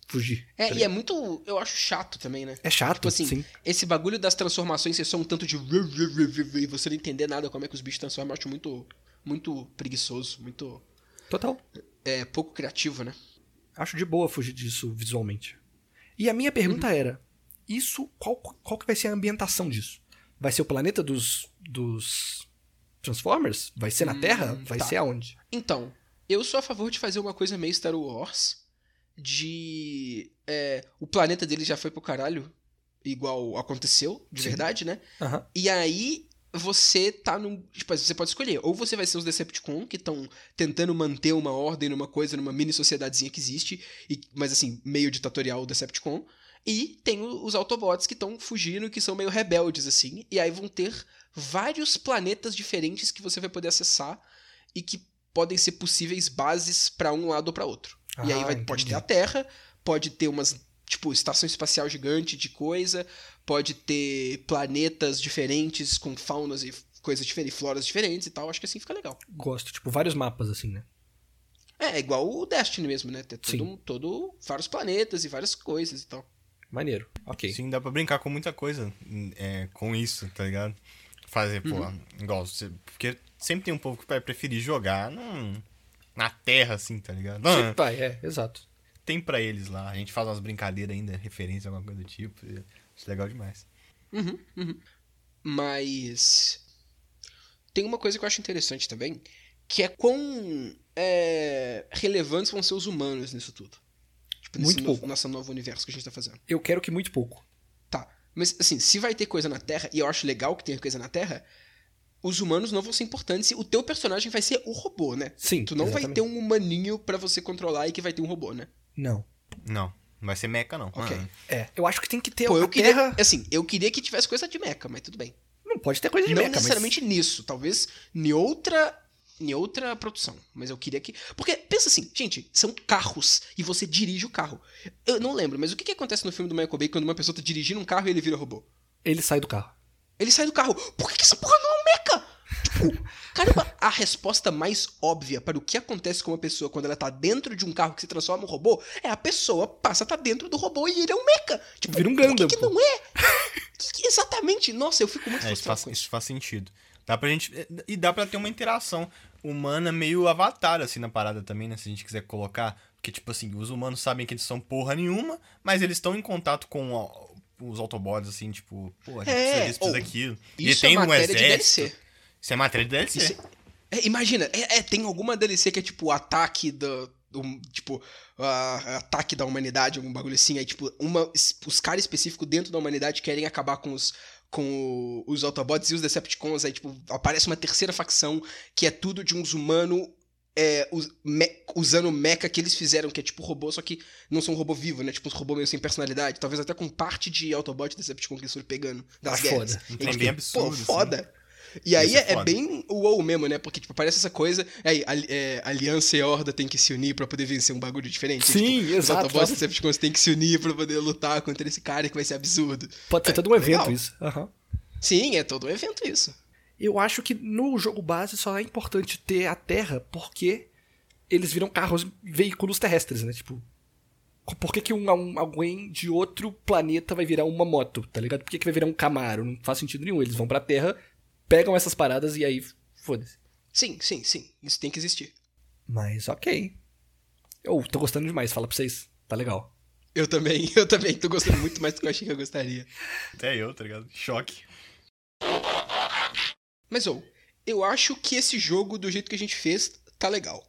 fugir. É, tá e é muito. Eu acho chato também, né? É chato, Tipo assim, sim. esse bagulho das transformações ser só um tanto de. E você não entender nada como é que os bichos transformam, eu acho muito. Muito preguiçoso, muito. Total. É, pouco criativo, né? Acho de boa fugir disso visualmente. E a minha pergunta Uhum. era: isso, qual, qual que vai ser a ambientação disso? Vai ser o planeta dos, dos Transformers? Vai ser na Hum, Terra? Vai tá. ser aonde? Então, eu sou a favor de fazer uma coisa meio Star Wars. De. é, o planeta dele já foi pro caralho. Igual aconteceu, de Sim. verdade, né? Aham. E aí você tá num. Tipo, você pode escolher. Ou você vai ser os Decepticon, que estão tentando manter uma ordem numa coisa, numa mini sociedadezinha que existe, e, mas assim, meio ditatorial Decepticon. E tem os Autobots que estão fugindo, que são meio rebeldes, assim. E aí vão ter vários planetas diferentes que você vai poder acessar e que podem ser possíveis bases pra um lado ou pra outro. e aí Ah, vai- pode ter a Terra, pode ter umas, tipo, estação espacial gigante de coisa, pode ter planetas diferentes com faunas e coisas diferentes, floras diferentes e tal. Acho que assim fica legal. Gosto. Tipo, vários mapas, assim, né? É, é igual o Destiny mesmo, né? Ter Sim. todo, um- todo vários planetas e várias coisas e tal. Maneiro. Ok. Sim, dá pra brincar com muita coisa é, com isso, tá ligado? Fazer, pô, Uhum. igual, porque sempre tem um povo que vai preferir jogar num- na terra, assim, tá ligado? Não, Sempre vai, é, exato. tem pra eles lá, a gente faz umas brincadeiras ainda, referência, alguma coisa do tipo, acho legal demais. Uhum, uhum. Mas tem uma coisa que eu acho interessante também, que é quão é, relevantes vão ser os humanos nisso tudo. Nesse Muito novo, pouco. nosso novo universo que a gente tá fazendo. Eu quero que muito pouco. Tá. Mas, assim, se vai ter coisa na Terra, e eu acho legal que tenha coisa na Terra, os humanos não vão ser importantes e o teu personagem vai ser o robô, né? Sim. Tu não vai exatamente. ter um humaninho pra você controlar e que vai ter um robô, né? Não. Não, não vai ser mecha, não. Ok. Ah, É, eu acho que tem que ter Pô, a eu queria. Terra... Assim, eu queria que tivesse coisa de mecha, mas tudo bem. Não pode ter coisa de não mecha, mas... necessariamente nisso, talvez em outra. Em outra produção. Mas eu queria que. Porque, pensa assim, gente, são carros e você dirige o carro. Eu não lembro, mas o que, que acontece no filme do Michael Bay quando uma pessoa tá dirigindo um carro e ele vira robô? Ele sai do carro. Ele sai do carro. Por que, que essa porra não é um mecha? Tipo, caramba, a resposta mais óbvia para o que acontece com uma pessoa quando ela tá dentro de um carro que se transforma em um robô é a pessoa passa a tá dentro do robô e ele é um mecha. Tipo, Vira um por que Gundam, que não é? Que- exatamente. Nossa, eu fico muito É, isso frustrado faz, com isso. isso faz sentido. Dá pra gente. E dá pra ter uma interação humana meio avatar, assim, na parada também, né? Se a gente quiser colocar. Porque, tipo assim, os humanos sabem que eles são porra nenhuma, mas eles estão em contato com os Autobots, assim, tipo, pô, a gente É, precisa disso, precisa daquilo. Isso e tem é um matéria de exército. DLC. Isso é matéria de DLC. Isso é- é, imagina, é, é, tem alguma DLC que é tipo ataque do. do- tipo, a- ataque da humanidade, algum bagulho assim. Aí, tipo, uma, os caras específicos dentro da humanidade querem acabar com os. Com os Autobots e os Decepticons, aí, tipo, aparece uma terceira facção que é tudo de uns humanos é, us- me- usando o mecha que eles fizeram, que é tipo robô, só que não são um robô vivo, né? Tipo uns robô meio sem personalidade, talvez até com parte de Autobot e Decepticon que eles foram pegando das Ah, guerras. foda. E, Um trem tipo, bem absurdo, Pô, assim. E aí é é, é bem o WoW mesmo, né? Porque, tipo, parece essa coisa. Aí, ali- é, Aliança e Horda tem que se unir pra poder vencer um bagulho diferente. Sim, tipo, Os exato. Autobots e nossa. Decepticons têm que se unir pra poder lutar contra esse cara que vai ser absurdo. Pode ser todo um evento legal. isso. Aham. Sim, é todo um evento isso. Eu acho que no jogo base só é importante ter a Terra porque eles viram carros, veículos terrestres, né? Tipo, por que, que um, um- alguém de outro planeta vai virar uma moto, tá ligado? Por que, que vai virar um Camaro? Não faz sentido nenhum. Eles vão pra Terra, pegam essas paradas e aí foda-se. Sim, sim, sim. Isso tem que existir. Mas ok. Eu tô gostando demais, fala pra vocês. Tá legal. Eu também, eu também tô gostando muito mais do que eu achei que eu gostaria. Até eu, tá ligado? Choque. Mas, ou, eu acho que esse jogo, do jeito que a gente fez, tá legal.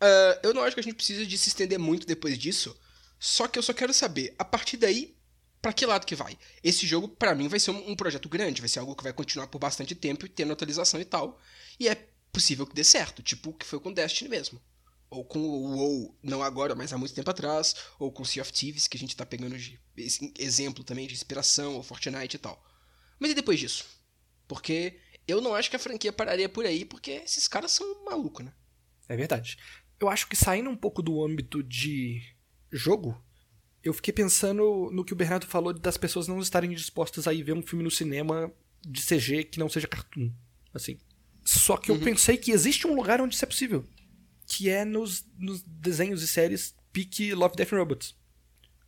Ah, eu não acho que a gente precisa de se estender muito depois disso. Só que eu só quero saber, a partir daí, pra que lado que vai? Esse jogo, pra mim, vai ser um, projeto grande, vai ser algo que vai continuar por bastante tempo e tendo atualização e tal. E é possível que dê certo, tipo o que foi com Destiny mesmo. Ou com o WoW, não agora, mas há muito tempo atrás. Ou com Sea of Thieves, que a gente tá pegando de exemplo também de inspiração, ou Fortnite e tal. Mas e depois disso? Porque eu não acho que a franquia pararia por aí, porque esses caras são malucos, né? É verdade. Eu acho que saindo um pouco do âmbito de jogo, eu fiquei pensando no que o Bernardo falou das pessoas não estarem dispostas a ir ver um filme no cinema de CG que não seja cartoon, assim. Só que eu pensei que existe um lugar onde isso é possível, que é nos, nos desenhos e séries pique Love, Death and Robots.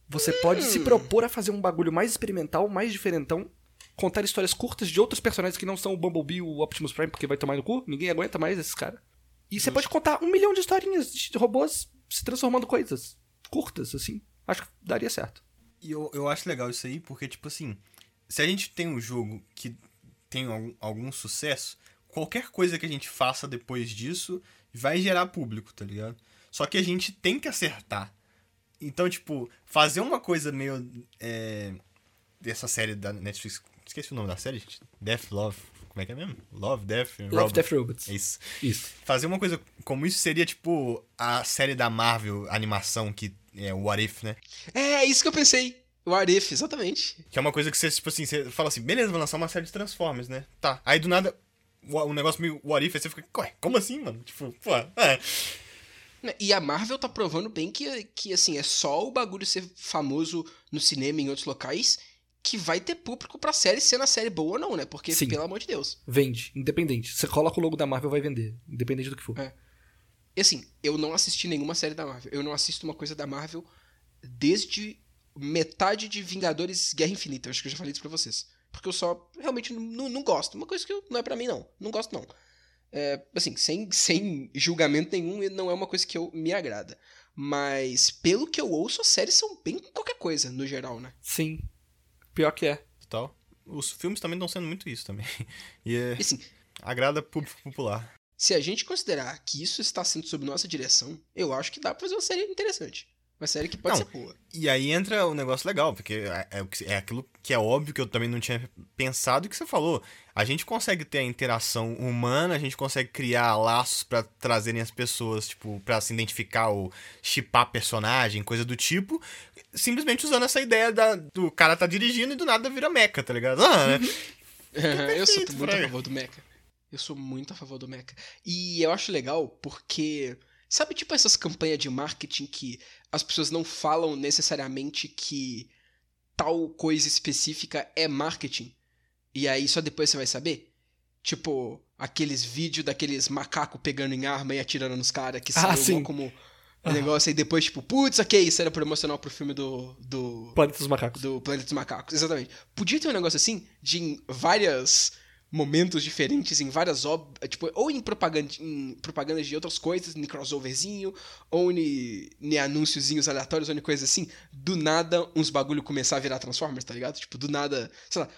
Você pode se propor a fazer um bagulho mais experimental, mais diferentão, contar histórias curtas de outros personagens que não são o Bumblebee e o Optimus Prime, porque vai tomar no cu, ninguém aguenta mais esses caras. E você pode contar um milhão de historinhas de robôs se transformando coisas curtas, assim. Acho que daria certo. E eu, eu acho legal isso aí, porque, tipo assim, se a gente tem um jogo que tem algum, algum sucesso, qualquer coisa que a gente faça depois disso vai gerar público, tá ligado? Só que a gente tem que acertar. Então, tipo, fazer uma coisa meio. É, dessa série da Netflix. Esqueci o nome da série, gente. Death Love. Como é que é mesmo? Love, Death Love, Robots. Death Robots. É isso. Isso. Fazer uma coisa como isso seria, tipo, a série da Marvel, animação, que é o What If, né? É, isso que eu pensei. O Arif, exatamente. Que é uma coisa que você, tipo assim, você fala assim, beleza, vou lançar uma série de Transformers, né? Tá. Aí do nada, o um negócio meio what if, aí você fica, ué, como assim, mano? Tipo, pô, é. E a Marvel tá provando bem que, que, assim, é só o bagulho ser famoso no cinema e em outros locais que vai ter público pra série, sendo a série boa ou não, né? Porque, Sim. pelo amor de Deus. Vende, independente. Você coloca o logo da Marvel, vai vender. Independente do que for. É. E assim, eu não assisti nenhuma série da Marvel. Eu não assisto uma coisa da Marvel desde metade de Vingadores Guerra Infinita. Eu acho que eu já falei isso pra vocês. Porque eu só realmente não, não, gosto. Uma coisa que eu- não é pra mim, não. Não gosto, não. É, assim, sem, sem julgamento nenhum, não é uma coisa que eu me agrada. Mas, pelo que eu ouço, as séries são bem qualquer coisa, no geral, né? Sim. Pior que é. Total. Os filmes também estão sendo muito isso também. E é, E assim, agrada público popular. Se a gente considerar que isso está sendo sob nossa direção, eu acho que dá pra fazer uma série interessante. Uma série que pode Não, ser boa. E aí entra o negócio legal, porque é, é, é aquilo que é óbvio que eu também não tinha pensado que você falou. A gente consegue ter a interação humana, a gente consegue criar laços pra trazerem as pessoas, tipo, pra se identificar ou chipar personagem, coisa do tipo, simplesmente usando essa ideia da, do cara tá dirigindo e do nada vira meca, tá ligado? Ah, né? eu sou muito a favor do Mecha. Eu sou muito a favor do Mecha. E eu acho legal porque. Sabe, tipo, essas campanhas de marketing que as pessoas não falam necessariamente que tal coisa específica é marketing? E aí só depois você vai saber? Tipo, aqueles vídeos daqueles macacos pegando em arma e atirando nos caras que Ah, saiu como um negócio aí depois, tipo, putz, ok, isso era promocional pro filme do. do Planeta dos Macacos. do Planeta dos Macacos, exatamente. Podia ter um negócio assim, de em vários momentos diferentes, em várias obras, tipo, ou em propaganda, em propagandas de outras coisas, em crossoverzinho, ou em, em anúnciozinhos aleatórios, ou em coisas assim, do nada uns bagulho começar a virar Transformers, tá ligado? Tipo, do nada, sei lá,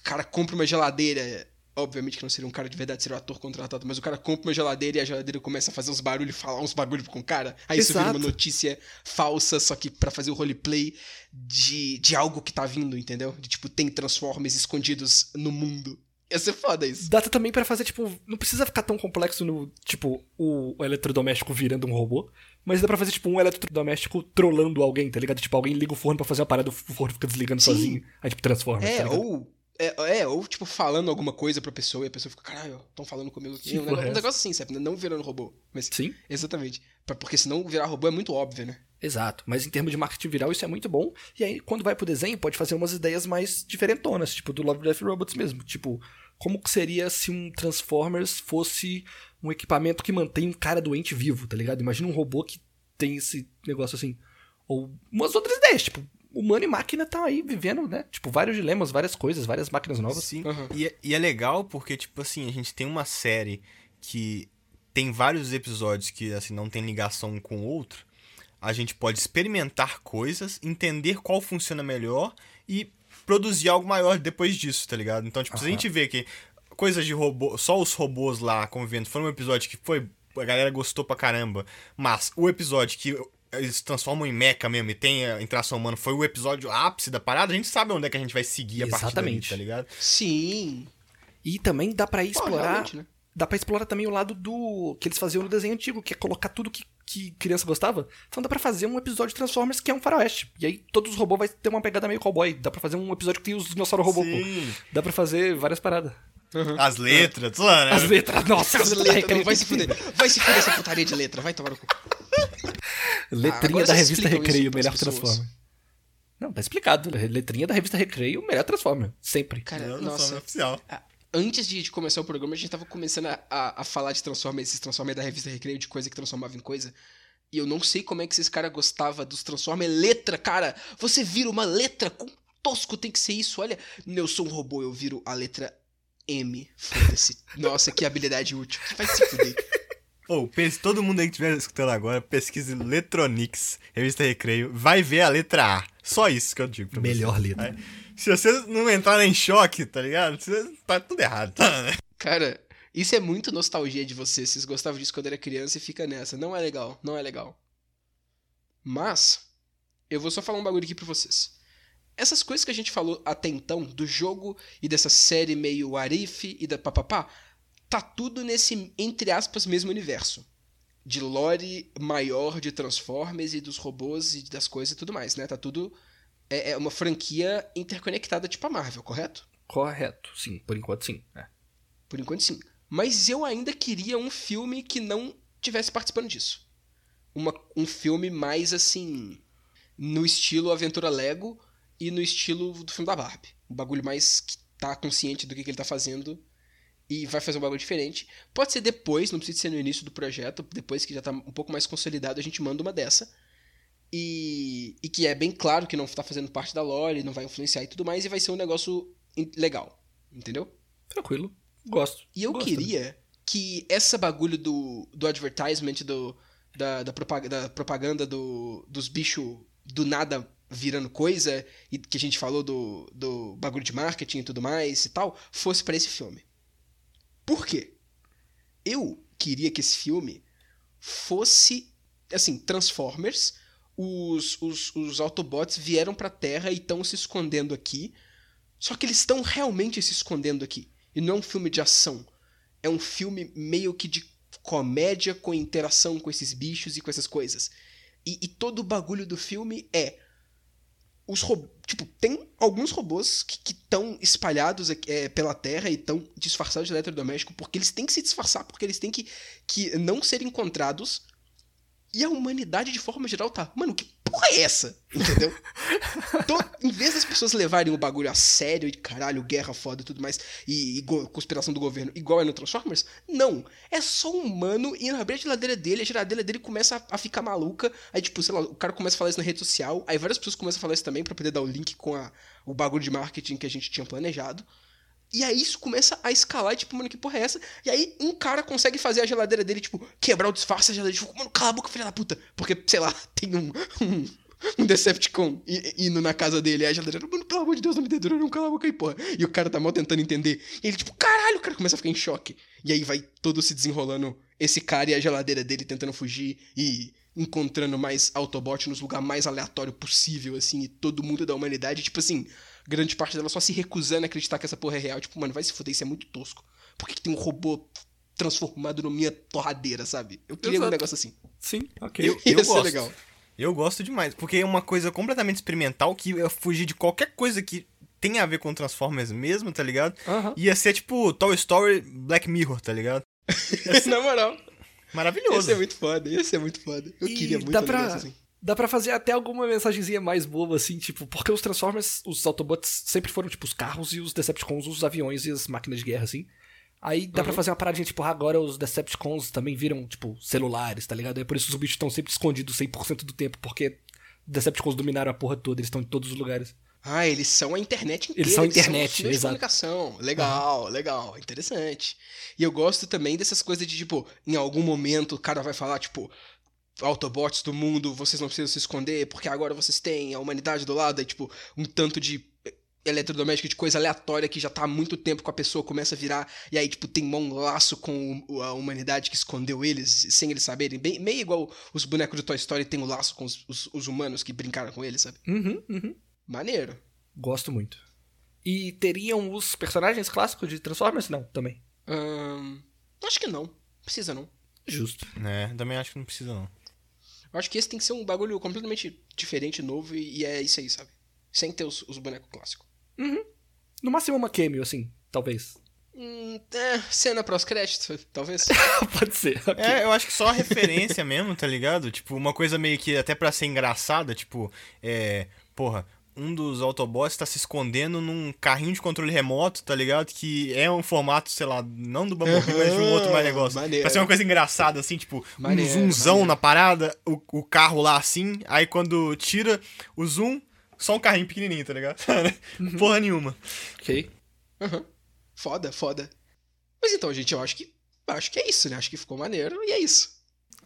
o cara compra uma geladeira, obviamente que não seria um cara de verdade, seria um ator contratado, mas o cara compra uma geladeira e a geladeira começa a fazer uns barulhos, falar uns bagulhos com o cara, aí isso vira uma Exato. notícia falsa, só que pra fazer o roleplay de, de algo que tá vindo, entendeu? De tipo, tem Transformers escondidos no mundo. Ia ser foda isso. Dá também pra fazer, tipo, não precisa ficar tão complexo no, tipo, o, o eletrodoméstico virando um robô, mas dá pra fazer, tipo, um eletrodoméstico trollando alguém, tá ligado? Tipo, alguém liga o forno pra fazer uma parada, o forno fica desligando Sim. sozinho, aí, tipo, transforma, tá É, ligado? ou. É, é, ou tipo, falando alguma coisa pra pessoa e a pessoa fica, caralho, estão falando comigo aqui. Que Um negócio, é um negócio assim, sabe? Não virando robô. Mas, Sim, exatamente. Porque senão virar robô é muito óbvio, né? Exato. Mas em termos de marketing viral, isso é muito bom. E aí, quando vai pro desenho, pode fazer umas ideias mais diferentonas, tipo, do Love Death Robots mesmo. Tipo, como que seria se um Transformers fosse um equipamento que mantém um cara doente vivo, tá ligado? Imagina um robô que tem esse negócio assim. Ou umas outras ideias, tipo, humano e máquina tá aí vivendo, né? Tipo, vários dilemas, várias coisas, várias máquinas novas. Sim. Aham. E, é- e é legal porque, tipo assim, a gente tem uma série que tem vários episódios que, assim, não tem ligação um com o outro. A gente pode experimentar coisas, entender qual funciona melhor e produzir algo maior depois disso, tá ligado? Então, tipo, se a gente vê que coisas de robô, só os robôs lá convivendo, foi um episódio que foi. A galera gostou pra caramba. Mas o episódio que eles se transformam em mecha mesmo e tem a interação humana foi o episódio ápice da parada, a gente sabe onde é que a gente vai seguir a partir dali, Exatamente. tá ligado? Sim. E também dá pra ir Pô, explorar. realmente, né? Dá pra explorar também o lado do. que eles faziam no desenho antigo, que é colocar tudo que, que criança gostava. Então dá pra fazer um episódio de Transformers que é um faroeste. E aí todos os robôs vai ter uma pegada meio cowboy. Dá pra fazer um episódio que tem os dinossauros robô. Sim. Dá pra fazer várias paradas. As letras, tudo lá, né? As letras, nossa, As as letras, não, vai se fuder. Vai se fuder essa putaria de letra, vai tomar no cu. Letrinha agora da revista Recreio, melhor pessoas. Transformer. Não, tá explicado. Letrinha da revista Recreio, melhor Transformer. Sempre. Cara, nossa. sou oficial. Ah, Antes de, de começar o programa, a gente tava começando a, a, a falar de Transformers, esses Transformers da revista Recreio, de coisa que transformava em coisa. E eu não sei como é que esses caras gostavam dos Transformers letra, cara. Você vira uma letra com tosco, tem que ser isso. Olha, eu sou um robô, eu viro a letra M. Foda-se. Nossa, que habilidade útil. Vai se fuder. Ou, pense, todo mundo aí que estiver escutando agora, pesquise Letronix, revista Recreio, vai ver a letra A. Só isso que eu digo pra você. Melhor letra. Aí, Se vocês não entrarem em choque, tá ligado? Tá tudo errado. Tá, né? Cara, isso é muito nostalgia de vocês. Vocês gostavam disso quando era criança e fica nessa. Não é legal, não é legal. Mas, eu vou só falar um bagulho aqui pra vocês. Essas coisas que a gente falou até então, do jogo e dessa série meio Arif e da papapá, tá tudo nesse, entre aspas, mesmo universo. De lore maior de Transformers e dos robôs e das coisas e tudo mais, né? Tá tudo. É, é uma franquia interconectada tipo a Marvel, correto? Correto, sim. Por enquanto, sim. É. Por enquanto, sim. Mas eu ainda queria um filme que não tivesse participando disso. Uma, um filme mais assim. No estilo Aventura Lego e no estilo do filme da Barbie. Um bagulho mais que tá consciente do que, que ele tá fazendo e vai fazer um bagulho diferente. Pode ser depois, não precisa ser no início do projeto, depois que já tá um pouco mais consolidado, a gente manda uma dessa. E, e que é bem claro que não tá fazendo parte da lore, não vai influenciar e tudo mais, e vai ser um negócio legal. Entendeu? Tranquilo. Gosto. E eu Gosto. queria que essa bagulho do, do advertisement, do, da, da, propaga- da propaganda do, dos bichos do nada virando coisa, e que a gente falou do, do bagulho de marketing e tudo mais e tal, fosse para esse filme. Por quê? Eu queria que esse filme fosse, assim, Transformers, os, os, os Autobots vieram pra Terra e estão se escondendo aqui. Só que eles estão realmente se escondendo aqui. E não é um filme de ação. É um filme meio que de comédia com interação com esses bichos e com essas coisas. E, e todo o bagulho do filme é. Os. Tipo, tem alguns robôs que estão espalhados é, pela Terra e estão disfarçados de eletrodoméstico porque eles têm que se disfarçar, porque eles têm que, que não ser encontrados. E a humanidade, de forma geral, tá. Mano, que porra é essa? Entendeu? então, em vez das pessoas levarem o bagulho a sério e caralho, guerra foda e tudo mais, e, e conspiração do governo, igual é no Transformers, não. É só um humano indo abrir a geladeira dele, a geladeira dele começa a, a, ficar maluca. Aí, tipo, sei lá, o cara começa a falar isso na rede social, aí várias pessoas começam a falar isso também para poder dar o link com a, o bagulho de marketing que a gente tinha planejado. E aí isso começa a escalar, e, tipo, mano, que porra é essa? E aí um cara consegue fazer a geladeira dele, tipo, quebrar o disfarce da geladeira. Tipo, mano, cala a boca, filha da puta. Porque, sei lá, tem um, um, um Decepticon indo na casa dele. Aí a geladeira, mano, pelo amor de Deus, não me dedura, não cala a boca aí, porra. E o cara tá mal tentando entender. E ele, tipo, caralho, o cara começa a ficar em choque. E aí vai todo se desenrolando esse cara e a geladeira dele tentando fugir e encontrando mais Autobot nos lugares mais aleatório possível, assim, e todo mundo da humanidade, tipo assim grande parte dela só se recusando a acreditar que essa porra é real. Tipo, mano, vai se fuder, isso é muito tosco. Por que, que tem um robô transformado na minha torradeira, sabe? Eu queria Exato. um negócio assim. Sim, ok. Eu, eu gosto. legal. Eu gosto demais, porque é uma coisa completamente experimental que ia fugir de qualquer coisa que tem a ver com Transformers mesmo, tá ligado? Ia ser tipo Toy Story Black Mirror, tá ligado? Na moral. Maravilhoso. Ia ser muito foda, ia ser muito foda. Eu e queria muito dá pra, assim. Dá pra fazer até alguma mensagenzinha mais boa, assim, tipo, porque os Transformers, os Autobots sempre foram, tipo, os carros e os Decepticons, os aviões e as máquinas de guerra, assim. Aí dá uhum. pra fazer uma paradinha, tipo, agora os Decepticons também viram, tipo, celulares, tá ligado? É por isso os bichos estão sempre escondidos 100% do tempo, porque Decepticons dominaram a porra toda, eles estão em todos os lugares. Ah, eles são a internet inteira. Eles são a internet, eles são comunicação. Legal, legal, interessante. E eu gosto também dessas coisas de, tipo, em algum momento o cara vai falar, tipo, Autobots do mundo, vocês não precisam se esconder, porque agora vocês têm a humanidade do lado, e tipo, um tanto de eletrodoméstico de coisa aleatória que já tá há muito tempo com a pessoa, começa a virar, e aí, tipo, tem um laço com a humanidade que escondeu eles, sem eles saberem. Bem, meio igual os bonecos de Toy Story tem o um laço com os, os, os, humanos que brincaram com eles, sabe? Uhum, uhum. Maneiro. Gosto muito. E teriam os personagens clássicos de Transformers? Não, também. Hum, acho que não. Precisa não. Justo. É, também acho que não precisa não. Eu acho que esse tem que ser um bagulho completamente diferente, novo, e, e é isso aí, sabe? Sem ter os, os bonecos clássicos. Uhum. No máximo uma cameo, assim, talvez. Hum, é, cena pós-crédito, talvez. Pode ser. Okay. É, eu acho que só a referência mesmo, tá ligado? Tipo, uma coisa meio que até pra ser engraçada, tipo, é. Porra, um dos Autobots tá se escondendo num carrinho de controle remoto, tá ligado? Que é um formato, sei lá, não do Bumblebee, uhum, mas de um outro mais negócio. Maneiro. Pra ser uma coisa engraçada, assim, tipo, maneiro, um zoomzão maneiro. na parada, o, o carro lá assim, aí quando tira o zoom, só um carrinho pequenininho, tá ligado? Uhum. Porra nenhuma. Ok. Uhum. Foda, foda. Mas então, gente, eu acho que acho que é isso, né? Acho que ficou maneiro e é isso.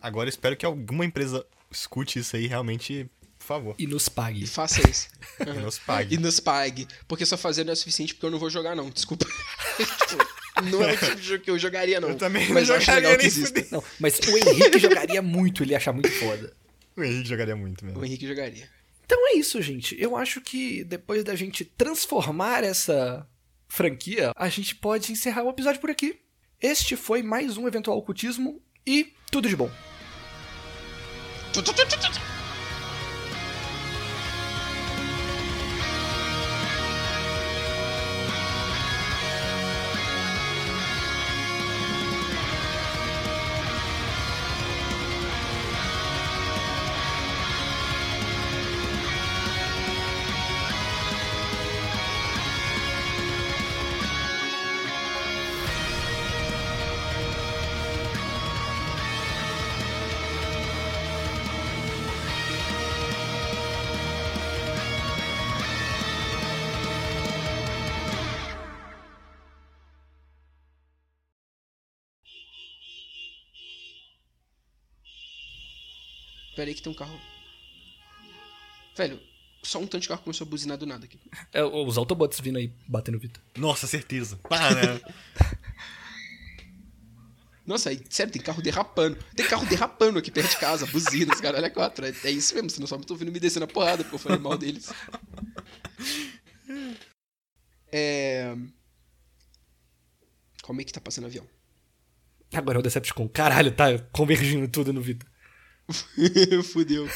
Agora espero que alguma empresa escute isso aí realmente favor. E nos pague. E faça isso. e nos pague. E nos pague. Porque só fazer não é suficiente porque eu não vou jogar, não. Desculpa. tipo, não é o tipo de jogo que eu jogaria, não. Eu também mas não eu jogaria acho legal que Não, mas o Henrique jogaria muito, ele ia achar muito foda. O Henrique jogaria muito mesmo. O Henrique jogaria. Então é isso, gente. Eu acho que depois da gente transformar essa franquia, a gente pode encerrar o episódio por aqui. Este foi mais um eventual ocultismo e tudo de bom. Pera aí que tem um carro. Velho, só um tanto de carro começou a buzinar do nada aqui. É, os Autobots vindo aí batendo o Vitor. Nossa, certeza. Para. Nossa, aí, sério, tem carro derrapando. Tem carro derrapando aqui perto de casa, buzinas, cara, olha quatro. É, é isso mesmo, senão só me tô ouvindo me descendo a porrada porque eu falei mal deles. É. Como é que tá passando o avião? Agora é o Decepticon. Caralho, tá convergindo tudo no Vitor. Fudeu.